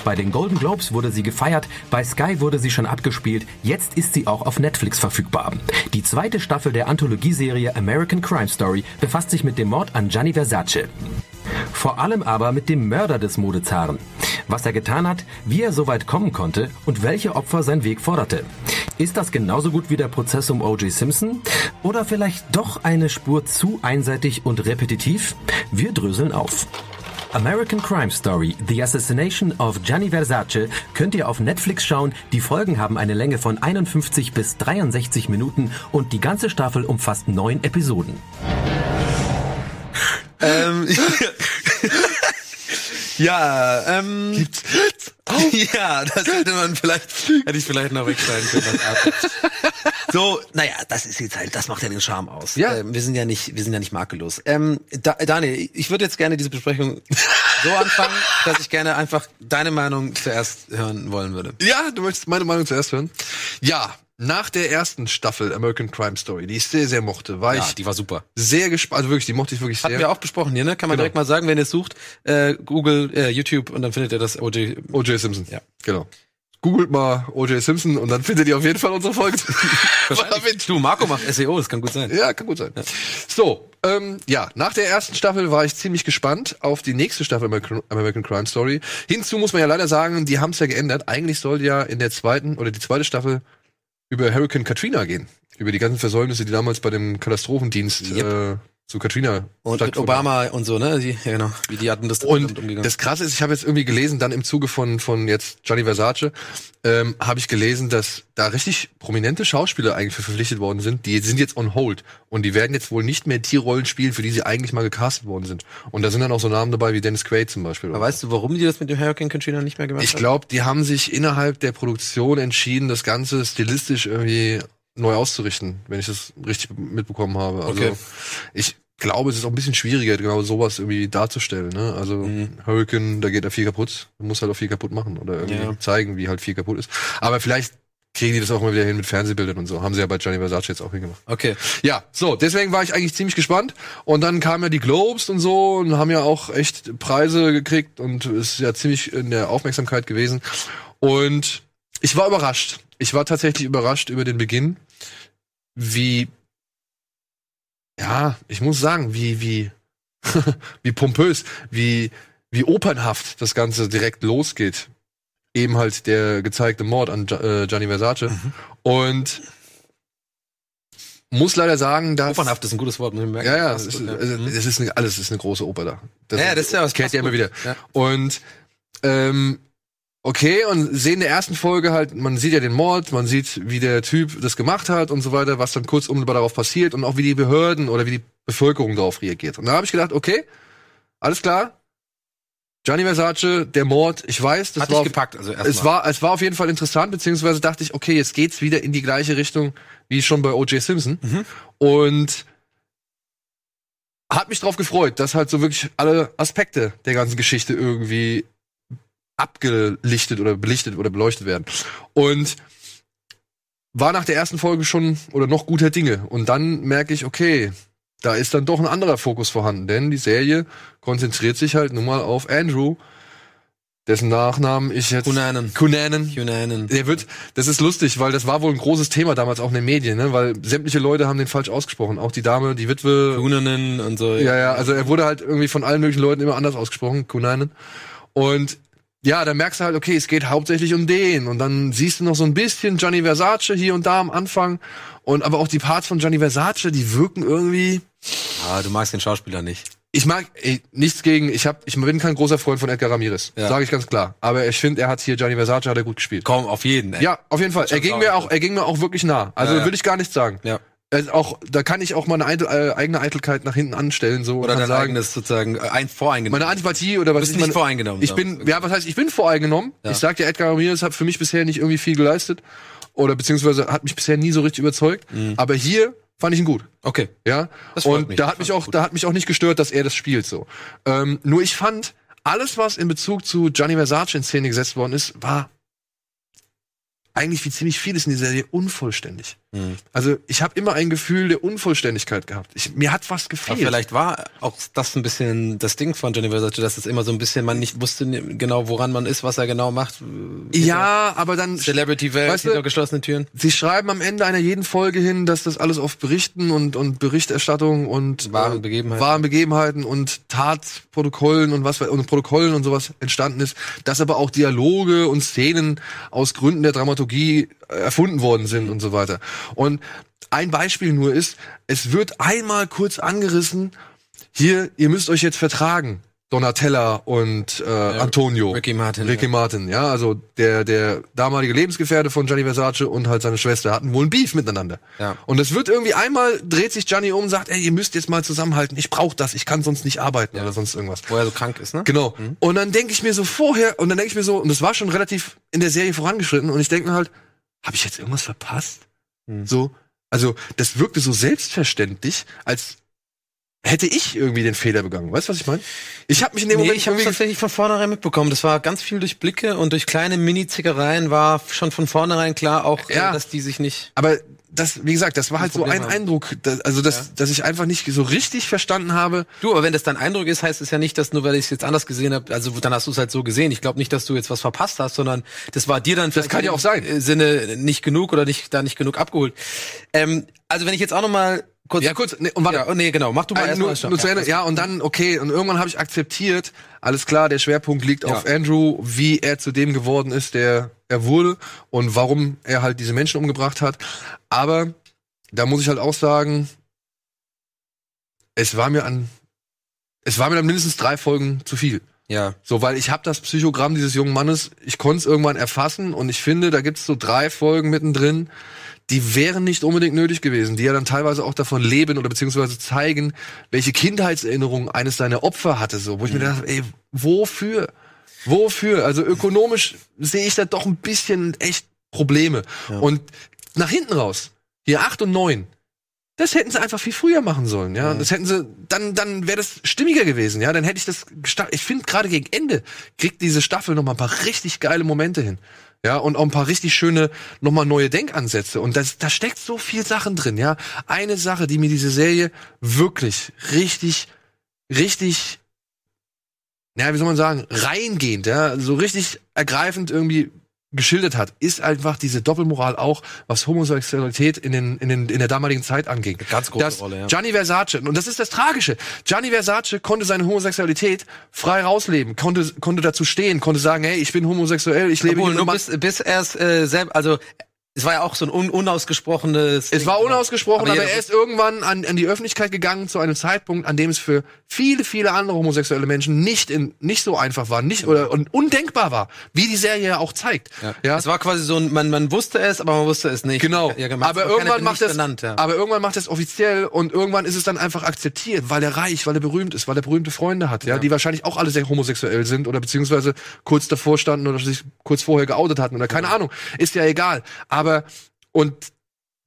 Speaker 3: Bei den Golden Globes wurde sie gefeiert, bei Sky wurde sie schon abgespielt, jetzt ist sie auch auf Netflix verfügbar. Die zweite Staffel der Anthologieserie American Crime Story befasst sich mit dem Mord an Gianni Versace. Vor allem aber mit dem Mörder des Modezaren. Was er getan hat, wie er so weit kommen konnte und welche Opfer sein Weg forderte. Ist das genauso gut wie der Prozess um O.J. Simpson? Oder vielleicht doch eine Spur zu einseitig und repetitiv? Wir dröseln auf. American Crime Story, The Assassination of Gianni Versace könnt ihr auf Netflix schauen. Die Folgen haben eine Länge von 51 bis 63 Minuten und die ganze Staffel umfasst neun Episoden.
Speaker 1: Ähm, ja, ähm. Gibt's Ja, das hätte man vielleicht, hätte ich vielleicht noch wegschneiden können. So, naja, das ist jetzt halt, das macht ja den Charme aus.
Speaker 2: Ja.
Speaker 1: Ähm, wir sind ja nicht, wir sind ja nicht makellos. Ähm, da, Daniel, ich würde jetzt gerne diese Besprechung so anfangen, dass ich gerne einfach deine Meinung zuerst hören wollen würde.
Speaker 2: Ja, du möchtest meine Meinung zuerst hören? Ja, nach der ersten Staffel American Crime Story, die ich sehr, sehr mochte, war
Speaker 1: Ja,
Speaker 2: ich
Speaker 1: die war super.
Speaker 2: sehr gespannt. Also wirklich, die mochte ich wirklich
Speaker 1: Hatten
Speaker 2: sehr.
Speaker 1: wir auch besprochen hier, ne? Kann man
Speaker 2: Genau.
Speaker 1: direkt mal sagen, wenn ihr es sucht, äh, Google, äh, YouTube und dann findet ihr das OJ.
Speaker 2: O.J. Simpson.
Speaker 1: Ja.
Speaker 2: Genau. googelt mal O.J. Simpson und dann findet ihr auf jeden Fall unsere Folge.
Speaker 1: Du, Marco macht SEO, das kann gut sein.
Speaker 2: Ja, kann gut sein. So, ähm, ja, nach der ersten Staffel war ich ziemlich gespannt auf die nächste Staffel American American Crime Story. Hinzu muss man ja leider sagen, die haben es ja geändert. Eigentlich sollte ja in der zweiten oder die zweite Staffel über Hurricane Katrina gehen. Über die ganzen Versäumnisse, die damals bei dem Katastrophendienst
Speaker 1: Yep.
Speaker 2: äh, zu Katrina
Speaker 1: Und mit Obama und so, ne? Die, ja, genau. Wie die hatten das
Speaker 2: und
Speaker 1: umgegangen.
Speaker 2: das Krasse ist, ich habe jetzt irgendwie gelesen, dann im Zuge von von jetzt Gianni Versace, ähm, habe ich gelesen, dass da richtig prominente Schauspieler eigentlich für verpflichtet worden sind. Die sind jetzt on hold und die werden jetzt wohl nicht mehr die Rollen spielen, für die sie eigentlich mal gecastet worden sind. Und da sind dann auch so Namen dabei wie Dennis Quaid zum Beispiel.
Speaker 1: Aber weißt du, warum die das mit dem Hurricane Katrina nicht mehr gemacht
Speaker 2: Ich
Speaker 1: haben?
Speaker 2: glaube, die haben sich innerhalb der Produktion entschieden, das Ganze stilistisch irgendwie neu auszurichten, wenn ich das richtig mitbekommen habe. Also
Speaker 1: Okay.
Speaker 2: ich glaube, es ist auch ein bisschen schwieriger, genau sowas irgendwie darzustellen. Ne? Also
Speaker 1: Mhm.
Speaker 2: Hurricane, da geht da viel kaputt. Man muss halt auch viel kaputt machen oder irgendwie
Speaker 1: Ja.
Speaker 2: zeigen, wie halt viel kaputt ist. Aber vielleicht kriegen die das auch mal wieder hin mit Fernsehbildern und so. Haben sie ja bei Gianni Versace jetzt auch hingemacht.
Speaker 1: Okay.
Speaker 2: Ja, so, deswegen war ich eigentlich ziemlich gespannt. Und dann kamen ja die Globes und so und haben ja auch echt Preise gekriegt und es ist ja ziemlich in der Aufmerksamkeit gewesen. Und ich war überrascht. Ich war tatsächlich überrascht über den Beginn, wie, ja, ich muss sagen, wie, wie, wie pompös, wie, wie opernhaft das Ganze direkt losgeht. Eben halt der gezeigte Mord an äh, Gianni Versace. Und muss leider sagen, dass
Speaker 1: Opernhaft ist ein gutes Wort, muss ich merken.
Speaker 2: ja, ja, es ist,
Speaker 1: gut, ja. Mhm.
Speaker 2: es ist eine, alles ist eine große Oper da. Das,
Speaker 1: Ja, das ist ja was
Speaker 2: kennt
Speaker 1: passt
Speaker 2: ihr immer wieder.
Speaker 1: Ja.
Speaker 2: Und ähm, okay, und sehen in der ersten Folge halt, man sieht ja den Mord, man sieht, wie der Typ das gemacht hat und so weiter, was dann kurz unmittelbar darauf passiert und auch wie die Behörden oder wie die Bevölkerung darauf reagiert. Und da habe ich gedacht, okay, alles klar. Gianni Versace, der Mord, ich weiß, das
Speaker 1: Hat
Speaker 2: war
Speaker 1: dich gepackt, also
Speaker 2: es war, es war auf jeden Fall interessant, beziehungsweise dachte ich, okay, jetzt geht's wieder in die gleiche Richtung wie schon bei O.J. Simpson.
Speaker 1: Mhm.
Speaker 2: Und hat mich drauf gefreut, dass halt so wirklich alle Aspekte der ganzen Geschichte irgendwie abgelichtet oder belichtet oder beleuchtet werden. Und war nach der ersten Folge schon oder noch guter Dinge. Und dann merke ich, okay, da ist dann doch ein anderer Fokus vorhanden, denn die Serie konzentriert sich halt nun mal auf Andrew, dessen Nachnamen ich jetzt
Speaker 1: Cunanan.
Speaker 2: Cunanan.
Speaker 1: Cunanan.
Speaker 2: Der wird, das ist lustig, weil das war wohl ein großes Thema damals auch in den Medien, ne? weil sämtliche Leute haben den falsch ausgesprochen. Auch die Dame, die Witwe.
Speaker 1: Cunanan und so.
Speaker 2: Ja, ja, also er wurde halt irgendwie von allen möglichen Leuten immer anders ausgesprochen, Kunanen. Und ja, dann merkst du halt, okay, es geht hauptsächlich um den. Und dann siehst du noch so ein bisschen Gianni Versace hier und da am Anfang. Und aber auch die Parts von Gianni Versace, die wirken irgendwie.
Speaker 1: Ah, du magst den Schauspieler nicht.
Speaker 2: Ich mag ey, nichts gegen, ich hab, ich bin kein großer Freund von Edgar Ramirez,
Speaker 1: Ja.
Speaker 2: sage ich ganz klar. Aber ich finde, er hat hier Gianni Versace hat er gut gespielt.
Speaker 1: Komm, auf jeden. Ey.
Speaker 2: Ja, auf jeden Fall. Er ging mir auch, er ging mir auch wirklich nah. Also
Speaker 1: Ja, ja.
Speaker 2: würde ich gar nichts sagen.
Speaker 1: Ja.
Speaker 2: Also auch, da kann ich auch meine Eitel, äh, eigene Eitelkeit nach hinten anstellen, so
Speaker 1: Oder dein
Speaker 2: sagen,
Speaker 1: eigenes sozusagen äh, ein voreingenommen.
Speaker 2: meine Antipathie oder was
Speaker 1: bist
Speaker 2: ich
Speaker 1: nicht
Speaker 2: meine,
Speaker 1: voreingenommen,
Speaker 2: Ich bin, ja, was heißt, ich bin voreingenommen.
Speaker 1: Ja.
Speaker 2: Ich sag dir, Edgar Ramirez hat für mich bisher nicht irgendwie viel geleistet oder beziehungsweise hat mich bisher nie so richtig überzeugt. Aber hier fand ich ihn gut.
Speaker 1: Okay.
Speaker 2: Ja,
Speaker 1: Das freut
Speaker 2: und
Speaker 1: mich.
Speaker 2: da hat mich auch,
Speaker 1: gut.
Speaker 2: da hat mich auch nicht gestört, dass er das spielt so. Ähm, nur ich fand alles, was in Bezug zu Gianni Versace in Szene gesetzt worden ist, war eigentlich wie ziemlich vieles in dieser Serie unvollständig.
Speaker 1: Mhm.
Speaker 2: Also ich habe immer ein Gefühl der Unvollständigkeit gehabt. Ich, mir hat was
Speaker 1: Aber
Speaker 2: gefehlt.
Speaker 1: vielleicht war auch das ein bisschen das Ding von Johnny Versace, dass es immer so ein bisschen, man nicht wusste genau, woran man ist, was er genau macht.
Speaker 2: ja, aber dann
Speaker 1: Celebrity-Welt,
Speaker 2: Weißt du-
Speaker 1: hinter geschlossenen Türen.
Speaker 2: Sie schreiben am Ende einer jeden Folge hin, dass das alles auf Berichten und, und Berichterstattung und
Speaker 1: Wahren
Speaker 2: äh,
Speaker 1: Begebenheiten.
Speaker 2: wahren Begebenheiten und Tatprotokollen und was und Protokollen und sowas entstanden ist, dass aber auch Dialoge und Szenen aus Gründen der Dramaturgie äh, erfunden worden sind und so weiter. Und ein Beispiel nur ist, es wird einmal kurz angerissen, hier, ihr müsst euch jetzt vertragen. Donatella und äh, Antonio.
Speaker 1: Ricky Martin,
Speaker 2: Ricky
Speaker 1: ja.
Speaker 2: Martin, ja, also der, der damalige Lebensgefährte von Gianni Versace und halt seine Schwester hatten wohl ein Beef miteinander.
Speaker 1: Ja.
Speaker 2: Und es wird irgendwie einmal, dreht sich Gianni um und sagt, ey, ihr müsst jetzt mal zusammenhalten, ich brauche das, ich kann sonst nicht arbeiten oder sonst irgendwas.
Speaker 1: Wo er so krank ist, ne?
Speaker 2: Genau. Und dann denke ich mir so vorher, und dann denke ich mir so, und das war schon relativ in der Serie vorangeschritten, und ich denke mir halt, habe ich jetzt irgendwas verpasst?
Speaker 1: Hm.
Speaker 2: So, also das wirkte so selbstverständlich, als hätte ich irgendwie den Fehler begangen. Weißt du, was ich meine? Ich habe mich in dem
Speaker 1: Nee,
Speaker 2: Moment
Speaker 1: ich habe tatsächlich von vornherein mitbekommen. Das war ganz viel durch Blicke und durch kleine Mini-Zickereien war schon von vornherein klar auch, äh,
Speaker 2: Ja.
Speaker 1: dass die sich nicht.
Speaker 2: Aber das, wie gesagt, das war halt so
Speaker 1: Problem
Speaker 2: ein
Speaker 1: haben.
Speaker 2: Eindruck, dass, also dass,
Speaker 1: Ja.
Speaker 2: dass ich einfach nicht so richtig verstanden habe.
Speaker 1: Du, aber wenn das dein Eindruck ist, heißt es ja nicht, dass nur weil ich es jetzt anders gesehen habe, also dann hast du es halt so gesehen. Ich glaube nicht, dass du jetzt was verpasst hast, sondern das war dir dann vielleicht
Speaker 2: kann ja auch sein.
Speaker 1: äh, Sinne nicht genug oder nicht da nicht genug abgeholt. Ähm, also wenn ich jetzt auch noch mal kurz
Speaker 2: Ja, kurz, nee, und warte.
Speaker 1: ja, oh, nee, genau, mach du mal
Speaker 2: Äh, nur, nur zu Ende. Ja, und dann, okay, und irgendwann habe ich akzeptiert, alles klar, der Schwerpunkt liegt
Speaker 1: Ja.
Speaker 2: auf Andrew, wie er zu dem geworden ist, der er wurde und warum er halt diese Menschen umgebracht hat. Aber da muss ich halt auch sagen, es war mir an, es war mir dann mindestens drei Folgen zu viel.
Speaker 1: Ja.
Speaker 2: So, weil ich habe das Psychogramm dieses jungen Mannes, ich konnte es irgendwann erfassen und ich finde, da gibt's so drei Folgen mittendrin, die wären nicht unbedingt nötig gewesen, die ja dann teilweise auch davon leben oder beziehungsweise zeigen, welche Kindheitserinnerungen eines seiner Opfer hatte, so, wo ich mir dachte, ey, wofür? Wofür? Also ökonomisch sehe ich da doch ein bisschen echt Probleme. Und nach hinten raus, hier acht und neun, das hätten sie einfach viel früher machen sollen, ja. Das hätten sie, dann, dann wäre das stimmiger gewesen, ja. Dann hätte ich das, ich finde gerade gegen Ende kriegt diese Staffel noch mal ein paar richtig geile Momente hin, ja, und auch ein paar richtig schöne, noch mal neue Denkansätze. Und das, da steckt so viel Sachen drin, ja. Eine Sache, die mir diese Serie wirklich richtig, richtig, ja, wie soll man sagen, reingehend, ja, so richtig ergreifend irgendwie geschildert hat, ist einfach diese Doppelmoral auch, was Homosexualität in, den, in, den, in der damaligen Zeit angeht.
Speaker 1: Ganz große
Speaker 2: Dass
Speaker 1: Rolle, ja.
Speaker 2: Gianni Versace, und das ist das Tragische, Gianni Versace konnte seine Homosexualität frei rausleben, konnte, konnte dazu stehen, konnte sagen, hey, ich bin homosexuell, ich lebe
Speaker 1: Obwohl,
Speaker 2: hier
Speaker 1: nur
Speaker 2: mit
Speaker 1: bis, bis erst äh, selbst, also es war ja auch so ein un unausgesprochenes.
Speaker 2: Es
Speaker 1: Ding.
Speaker 2: war unausgesprochen, aber,
Speaker 1: jeder
Speaker 2: er ist irgendwann an, an die Öffentlichkeit gegangen zu einem Zeitpunkt, an dem es für viele, viele andere homosexuelle Menschen nicht in, nicht so einfach war, nicht oder und undenkbar war, wie die Serie ja auch zeigt. Ja.
Speaker 1: Es war quasi so ein, man, man wusste es, aber man wusste es nicht.
Speaker 2: Genau.
Speaker 1: Ja,
Speaker 2: aber irgendwann macht es,
Speaker 1: benannt, ja.
Speaker 2: aber irgendwann macht es offiziell und irgendwann ist es dann einfach akzeptiert, weil er reich, weil er berühmt ist, weil er berühmte Freunde hat, ja, die wahrscheinlich auch alle sehr homosexuell sind oder beziehungsweise kurz davor standen oder sich kurz vorher geoutet hatten oder keine Ahnung, ist ja egal. Aber und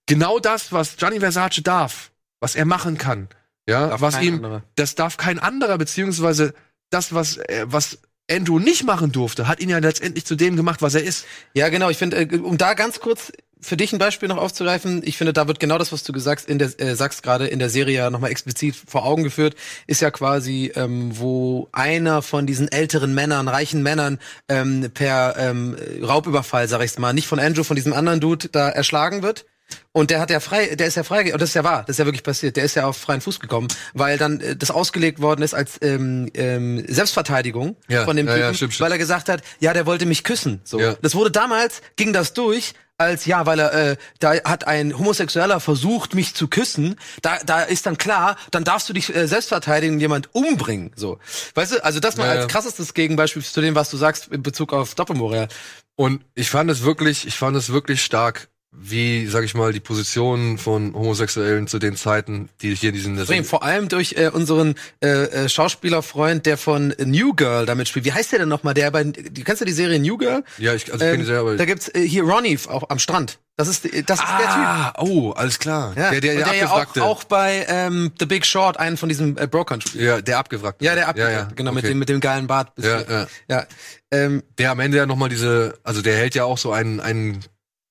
Speaker 2: genau das, was Gianni Versace darf, was er machen kann, ja,
Speaker 1: Darf
Speaker 2: was ihm,
Speaker 1: anderer.
Speaker 2: das darf kein anderer beziehungsweise das, was äh, was Andrew nicht machen durfte, hat ihn ja letztendlich zu dem gemacht, was er ist.
Speaker 1: Ja, genau. Ich finde, äh, um da ganz kurz für dich ein Beispiel noch aufzugreifen, ich finde, da wird genau das, was du gesagt in der, äh, sagst gerade in der Serie ja nochmal explizit vor Augen geführt, ist ja quasi, ähm, wo einer von diesen älteren Männern, reichen Männern, ähm, per ähm, Raubüberfall, sag ich's mal, nicht von Andrew, von diesem anderen Dude da erschlagen wird. Und der hat ja frei, der ist ja frei, und das ist ja wahr, das ist ja wirklich passiert, der ist ja auf freien Fuß gekommen, weil dann äh, das ausgelegt worden ist als ähm, ähm, Selbstverteidigung
Speaker 2: Ja,
Speaker 1: von dem
Speaker 2: ja,
Speaker 1: Typen,
Speaker 2: ja, stimmt, stimmt.
Speaker 1: weil er gesagt hat, ja, der wollte mich küssen. So.
Speaker 2: Ja.
Speaker 1: Das wurde damals, ging das durch, als ja, weil er, äh, da hat ein Homosexueller versucht, mich zu küssen. Da, da ist dann klar, dann darfst du dich äh, selbst verteidigen und jemand umbringen. So, weißt du, also das mal
Speaker 2: Ja,
Speaker 1: als krassestes Gegenbeispiel zu dem, was du sagst in Bezug auf Doppelmoral.
Speaker 2: Und ich fand es wirklich, ich fand es wirklich stark, wie, sag ich mal, die Positionen von Homosexuellen zu den Zeiten, die hier in diesen
Speaker 1: Extrem, Vor allem durch äh, unseren äh, äh, Schauspielerfreund, der von New Girl damit spielt. Wie heißt der denn nochmal? Der bei, die, kennst du die Serie New Girl?
Speaker 2: Ja, ich, also ich kenne die sehr, aber.
Speaker 1: da gibt's äh, hier Ronnie auch am Strand. Das ist, äh, das ist der Typ.
Speaker 2: ah, oh, alles klar.
Speaker 1: Ja.
Speaker 2: Der, der, der,
Speaker 1: der ja auch,
Speaker 2: abgewrackte.
Speaker 1: auch bei ähm, The Big Short, einen von diesen äh, Brokern spielt.
Speaker 2: ja, der abgewrackte.
Speaker 1: Ja, der ab,
Speaker 2: ja, ja.
Speaker 1: genau, mit
Speaker 2: okay.
Speaker 1: dem mit dem geilen Bart.
Speaker 2: Ja, ja.
Speaker 1: ja. Ähm,
Speaker 2: Der am Ende ja nochmal diese, also der hält ja auch so einen, einen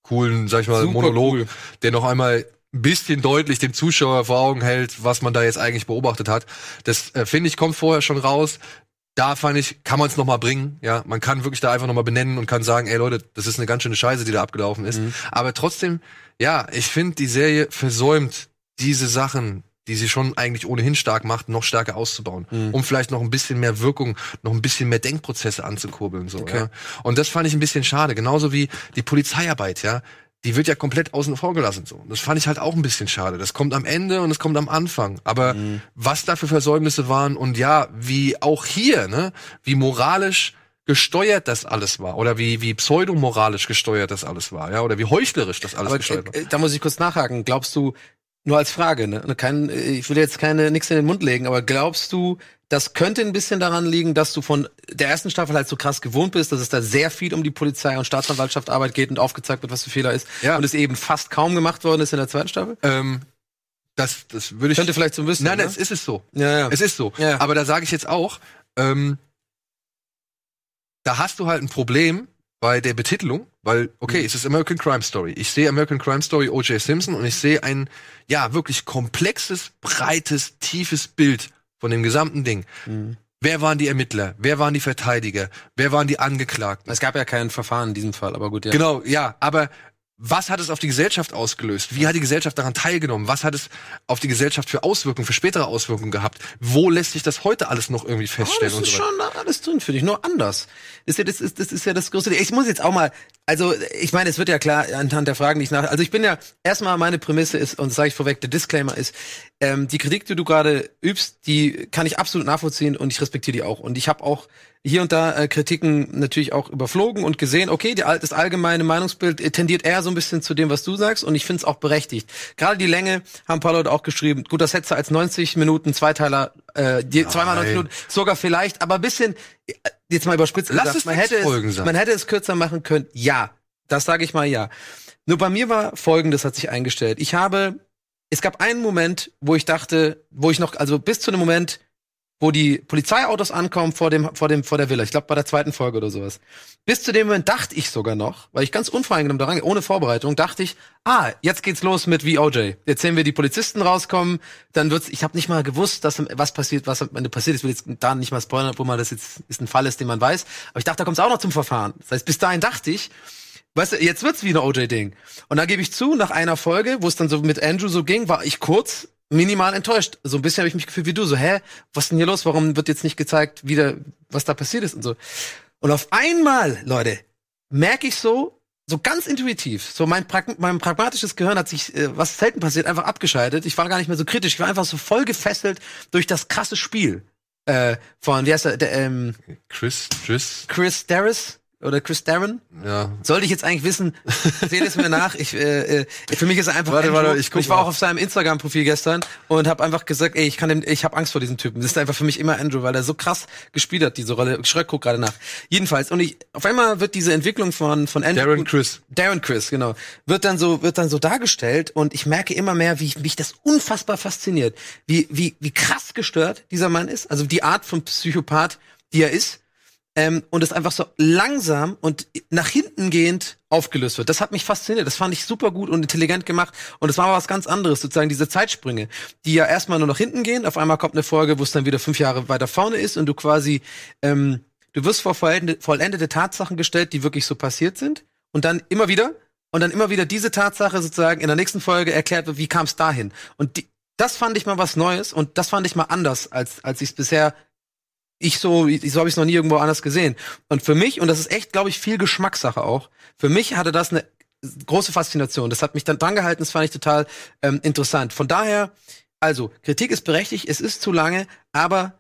Speaker 2: coolen, sag ich mal,
Speaker 1: Super
Speaker 2: Monolog,
Speaker 1: cool.
Speaker 2: der noch einmal ein bisschen deutlich dem Zuschauer vor Augen hält, was man da jetzt eigentlich beobachtet hat. Das äh, finde ich kommt vorher schon raus. Da fand ich, kann man es noch mal bringen. Ja, man kann wirklich da einfach noch mal benennen und kann sagen, ey Leute, das ist eine ganz schöne Scheiße, die da abgelaufen ist.
Speaker 1: Mhm.
Speaker 2: Aber trotzdem, ja, ich finde, die Serie versäumt diese Sachen, die sie schon eigentlich ohnehin stark macht, noch stärker auszubauen,
Speaker 1: Mhm.
Speaker 2: um vielleicht noch ein bisschen mehr Wirkung, noch ein bisschen mehr Denkprozesse anzukurbeln. So,
Speaker 1: Okay.
Speaker 2: ja. Und das fand ich ein bisschen schade. Genauso wie die Polizeiarbeit, ja. Die wird ja komplett außen vor gelassen. So. Das fand ich halt auch ein bisschen schade. Das kommt am Ende und es kommt am Anfang. Aber
Speaker 1: Mhm.
Speaker 2: was da für Versäumnisse waren und ja, wie auch hier, ne, wie moralisch gesteuert das alles war oder wie wie pseudomoralisch gesteuert das alles war, ja, oder wie heuchlerisch das alles
Speaker 1: aber
Speaker 2: gesteuert war.
Speaker 1: äh, da muss ich kurz nachhaken. Glaubst du, nur als Frage, ne? Kein, äh, ich will jetzt keine nix in den Mund legen, aber glaubst du, das könnte ein bisschen daran liegen, dass du von der ersten Staffel halt so krass gewohnt bist, dass es da sehr viel um die Polizei und Staatsanwaltschaft Arbeit geht und aufgezeigt wird, was für Fehler ist.
Speaker 2: Ja.
Speaker 1: Und es eben fast kaum gemacht worden ist in der zweiten Staffel?
Speaker 2: Ähm, das das würde ich
Speaker 1: Könnte vielleicht so ein bisschen.
Speaker 2: Nein,
Speaker 1: ne?
Speaker 2: es ist es so.
Speaker 1: ja, ja.
Speaker 2: Es ist so.
Speaker 1: Ja.
Speaker 2: Aber da sage ich jetzt auch, ähm, da hast du halt ein Problem bei der Betitelung, Weil, okay, es ist American Crime Story. Ich sehe American Crime Story O.J. Simpson und ich sehe ein, ja, wirklich komplexes, breites, tiefes Bild von dem gesamten Ding. Wer waren die Ermittler? Wer waren die Verteidiger? Wer waren die Angeklagten?
Speaker 1: Es gab ja kein Verfahren in diesem Fall, aber gut, ja.
Speaker 2: Genau, ja, aber was hat es auf die Gesellschaft ausgelöst? Wie hat die Gesellschaft daran teilgenommen? Was hat es auf die Gesellschaft für Auswirkungen, für spätere Auswirkungen gehabt? Wo lässt sich das heute alles noch irgendwie
Speaker 1: Oh,
Speaker 2: feststellen
Speaker 1: das
Speaker 2: und
Speaker 1: ist
Speaker 2: so
Speaker 1: schon alles drin für dich, nur anders. Das ist ja das, ist, das ist ja das größte. Ich muss jetzt auch mal, also ich meine, es wird ja klar anhand der Fragen, die ich nach. Also ich bin ja erstmal meine Prämisse ist und sage ich vorweg, der Disclaimer ist, ähm, die Kritik, die du gerade übst, die kann ich absolut nachvollziehen und ich respektiere die auch. Und ich habe auch hier und da äh, Kritiken natürlich auch überflogen und gesehen, okay, die, das allgemeine Meinungsbild äh, tendiert eher so ein bisschen zu dem, was du sagst und ich finde es auch berechtigt. Gerade die Länge haben ein paar Leute auch geschrieben, gut, das hätte als 90 Minuten Zweiteiler, äh, die, zweimal 90
Speaker 2: Nein.
Speaker 1: Minuten, sogar vielleicht, aber ein bisschen, äh, jetzt mal überspitzt
Speaker 2: Lass
Speaker 1: gesagt,
Speaker 2: es
Speaker 1: man hätte, es,
Speaker 2: sein.
Speaker 1: man hätte es kürzer machen können, ja. Das sage ich mal ja. Nur bei mir war folgendes hat sich eingestellt. Ich habe, es gab einen Moment, wo ich dachte, wo ich noch, also bis zu dem Moment, wo die Polizeiautos ankommen vor dem, vor dem, vor der Villa. Ich glaube bei der zweiten Folge oder sowas. Bis zu dem Moment dachte ich sogar noch, weil ich ganz unvoreingenommen daran, ohne Vorbereitung, dachte ich, ah, jetzt geht's los mit VOJ. Jetzt sehen wir die Polizisten rauskommen, dann wird's, ich habe nicht mal gewusst, dass was passiert, was am Ende passiert ist. Will jetzt da nicht mal spoilern, obwohl man das jetzt ist ein Fall ist, den man weiß. Aber ich dachte, da kommt's auch noch zum Verfahren. Das heißt, bis dahin dachte ich, Weißt du, jetzt wird's wie ein OJ-Ding. Und dann gebe ich zu, nach einer Folge, wo es dann so mit Andrew so ging, war ich kurz minimal enttäuscht. So ein bisschen habe ich mich gefühlt wie du. So, hä, was ist denn hier los? Warum wird jetzt nicht gezeigt, wieder, was da passiert ist und so. Und auf einmal, Leute, merke ich so, so ganz intuitiv, so mein, Prag mein pragmatisches Gehirn hat sich, äh, was selten passiert, einfach abgeschaltet. Ich war gar nicht mehr so kritisch. Ich war einfach so voll gefesselt durch das krasse Spiel äh, von, wie heißt er, der, ähm,
Speaker 2: Chris, Chris,
Speaker 1: Chris Darris oder Chris Darren?
Speaker 2: ja.
Speaker 1: Sollte ich jetzt eigentlich wissen, seht es mir nach. Ich, äh, äh, für mich ist er einfach.
Speaker 2: Warte, warte, ich guck
Speaker 1: ich war
Speaker 2: mal.
Speaker 1: auch auf seinem Instagram-Profil gestern und habe einfach gesagt, ey, ich kann dem, ich habe Angst vor diesem Typen. Das ist einfach für mich immer Andrew, weil er so krass gespielt hat, diese Rolle. Schröck guckt gerade nach. Jedenfalls und ich, auf einmal wird diese Entwicklung von von Andrew,
Speaker 2: Darren Chris.
Speaker 1: Darren Chris, genau, wird dann so wird dann so dargestellt und ich merke immer mehr, wie mich das unfassbar fasziniert, wie wie wie krass gestört dieser Mann ist, also die Art von Psychopath, die er ist ähm, und es einfach so langsam und nach hinten gehend aufgelöst wird. Das hat mich fasziniert. Das fand ich super gut und intelligent gemacht. Und es war was ganz anderes, sozusagen diese Zeitsprünge, die ja erstmal nur nach hinten gehen. Auf einmal kommt eine Folge, wo es dann wieder fünf Jahre weiter vorne ist und du quasi, ähm, du wirst vor vollendete, vollendete Tatsachen gestellt, die wirklich so passiert sind. Und dann immer wieder, und dann immer wieder diese Tatsache sozusagen in der nächsten Folge erklärt wird, wie kam es dahin. Und die, das fand ich mal was Neues und das fand ich mal anders, als, als ich es bisher ich so, ich, so habe ich es noch nie irgendwo anders gesehen. Und für mich, und das ist echt, glaube ich, viel Geschmackssache auch, für mich hatte das eine große Faszination. Das hat mich dann dran gehalten, das fand ich total ähm, interessant. Von daher, also, Kritik ist berechtigt, es ist zu lange, aber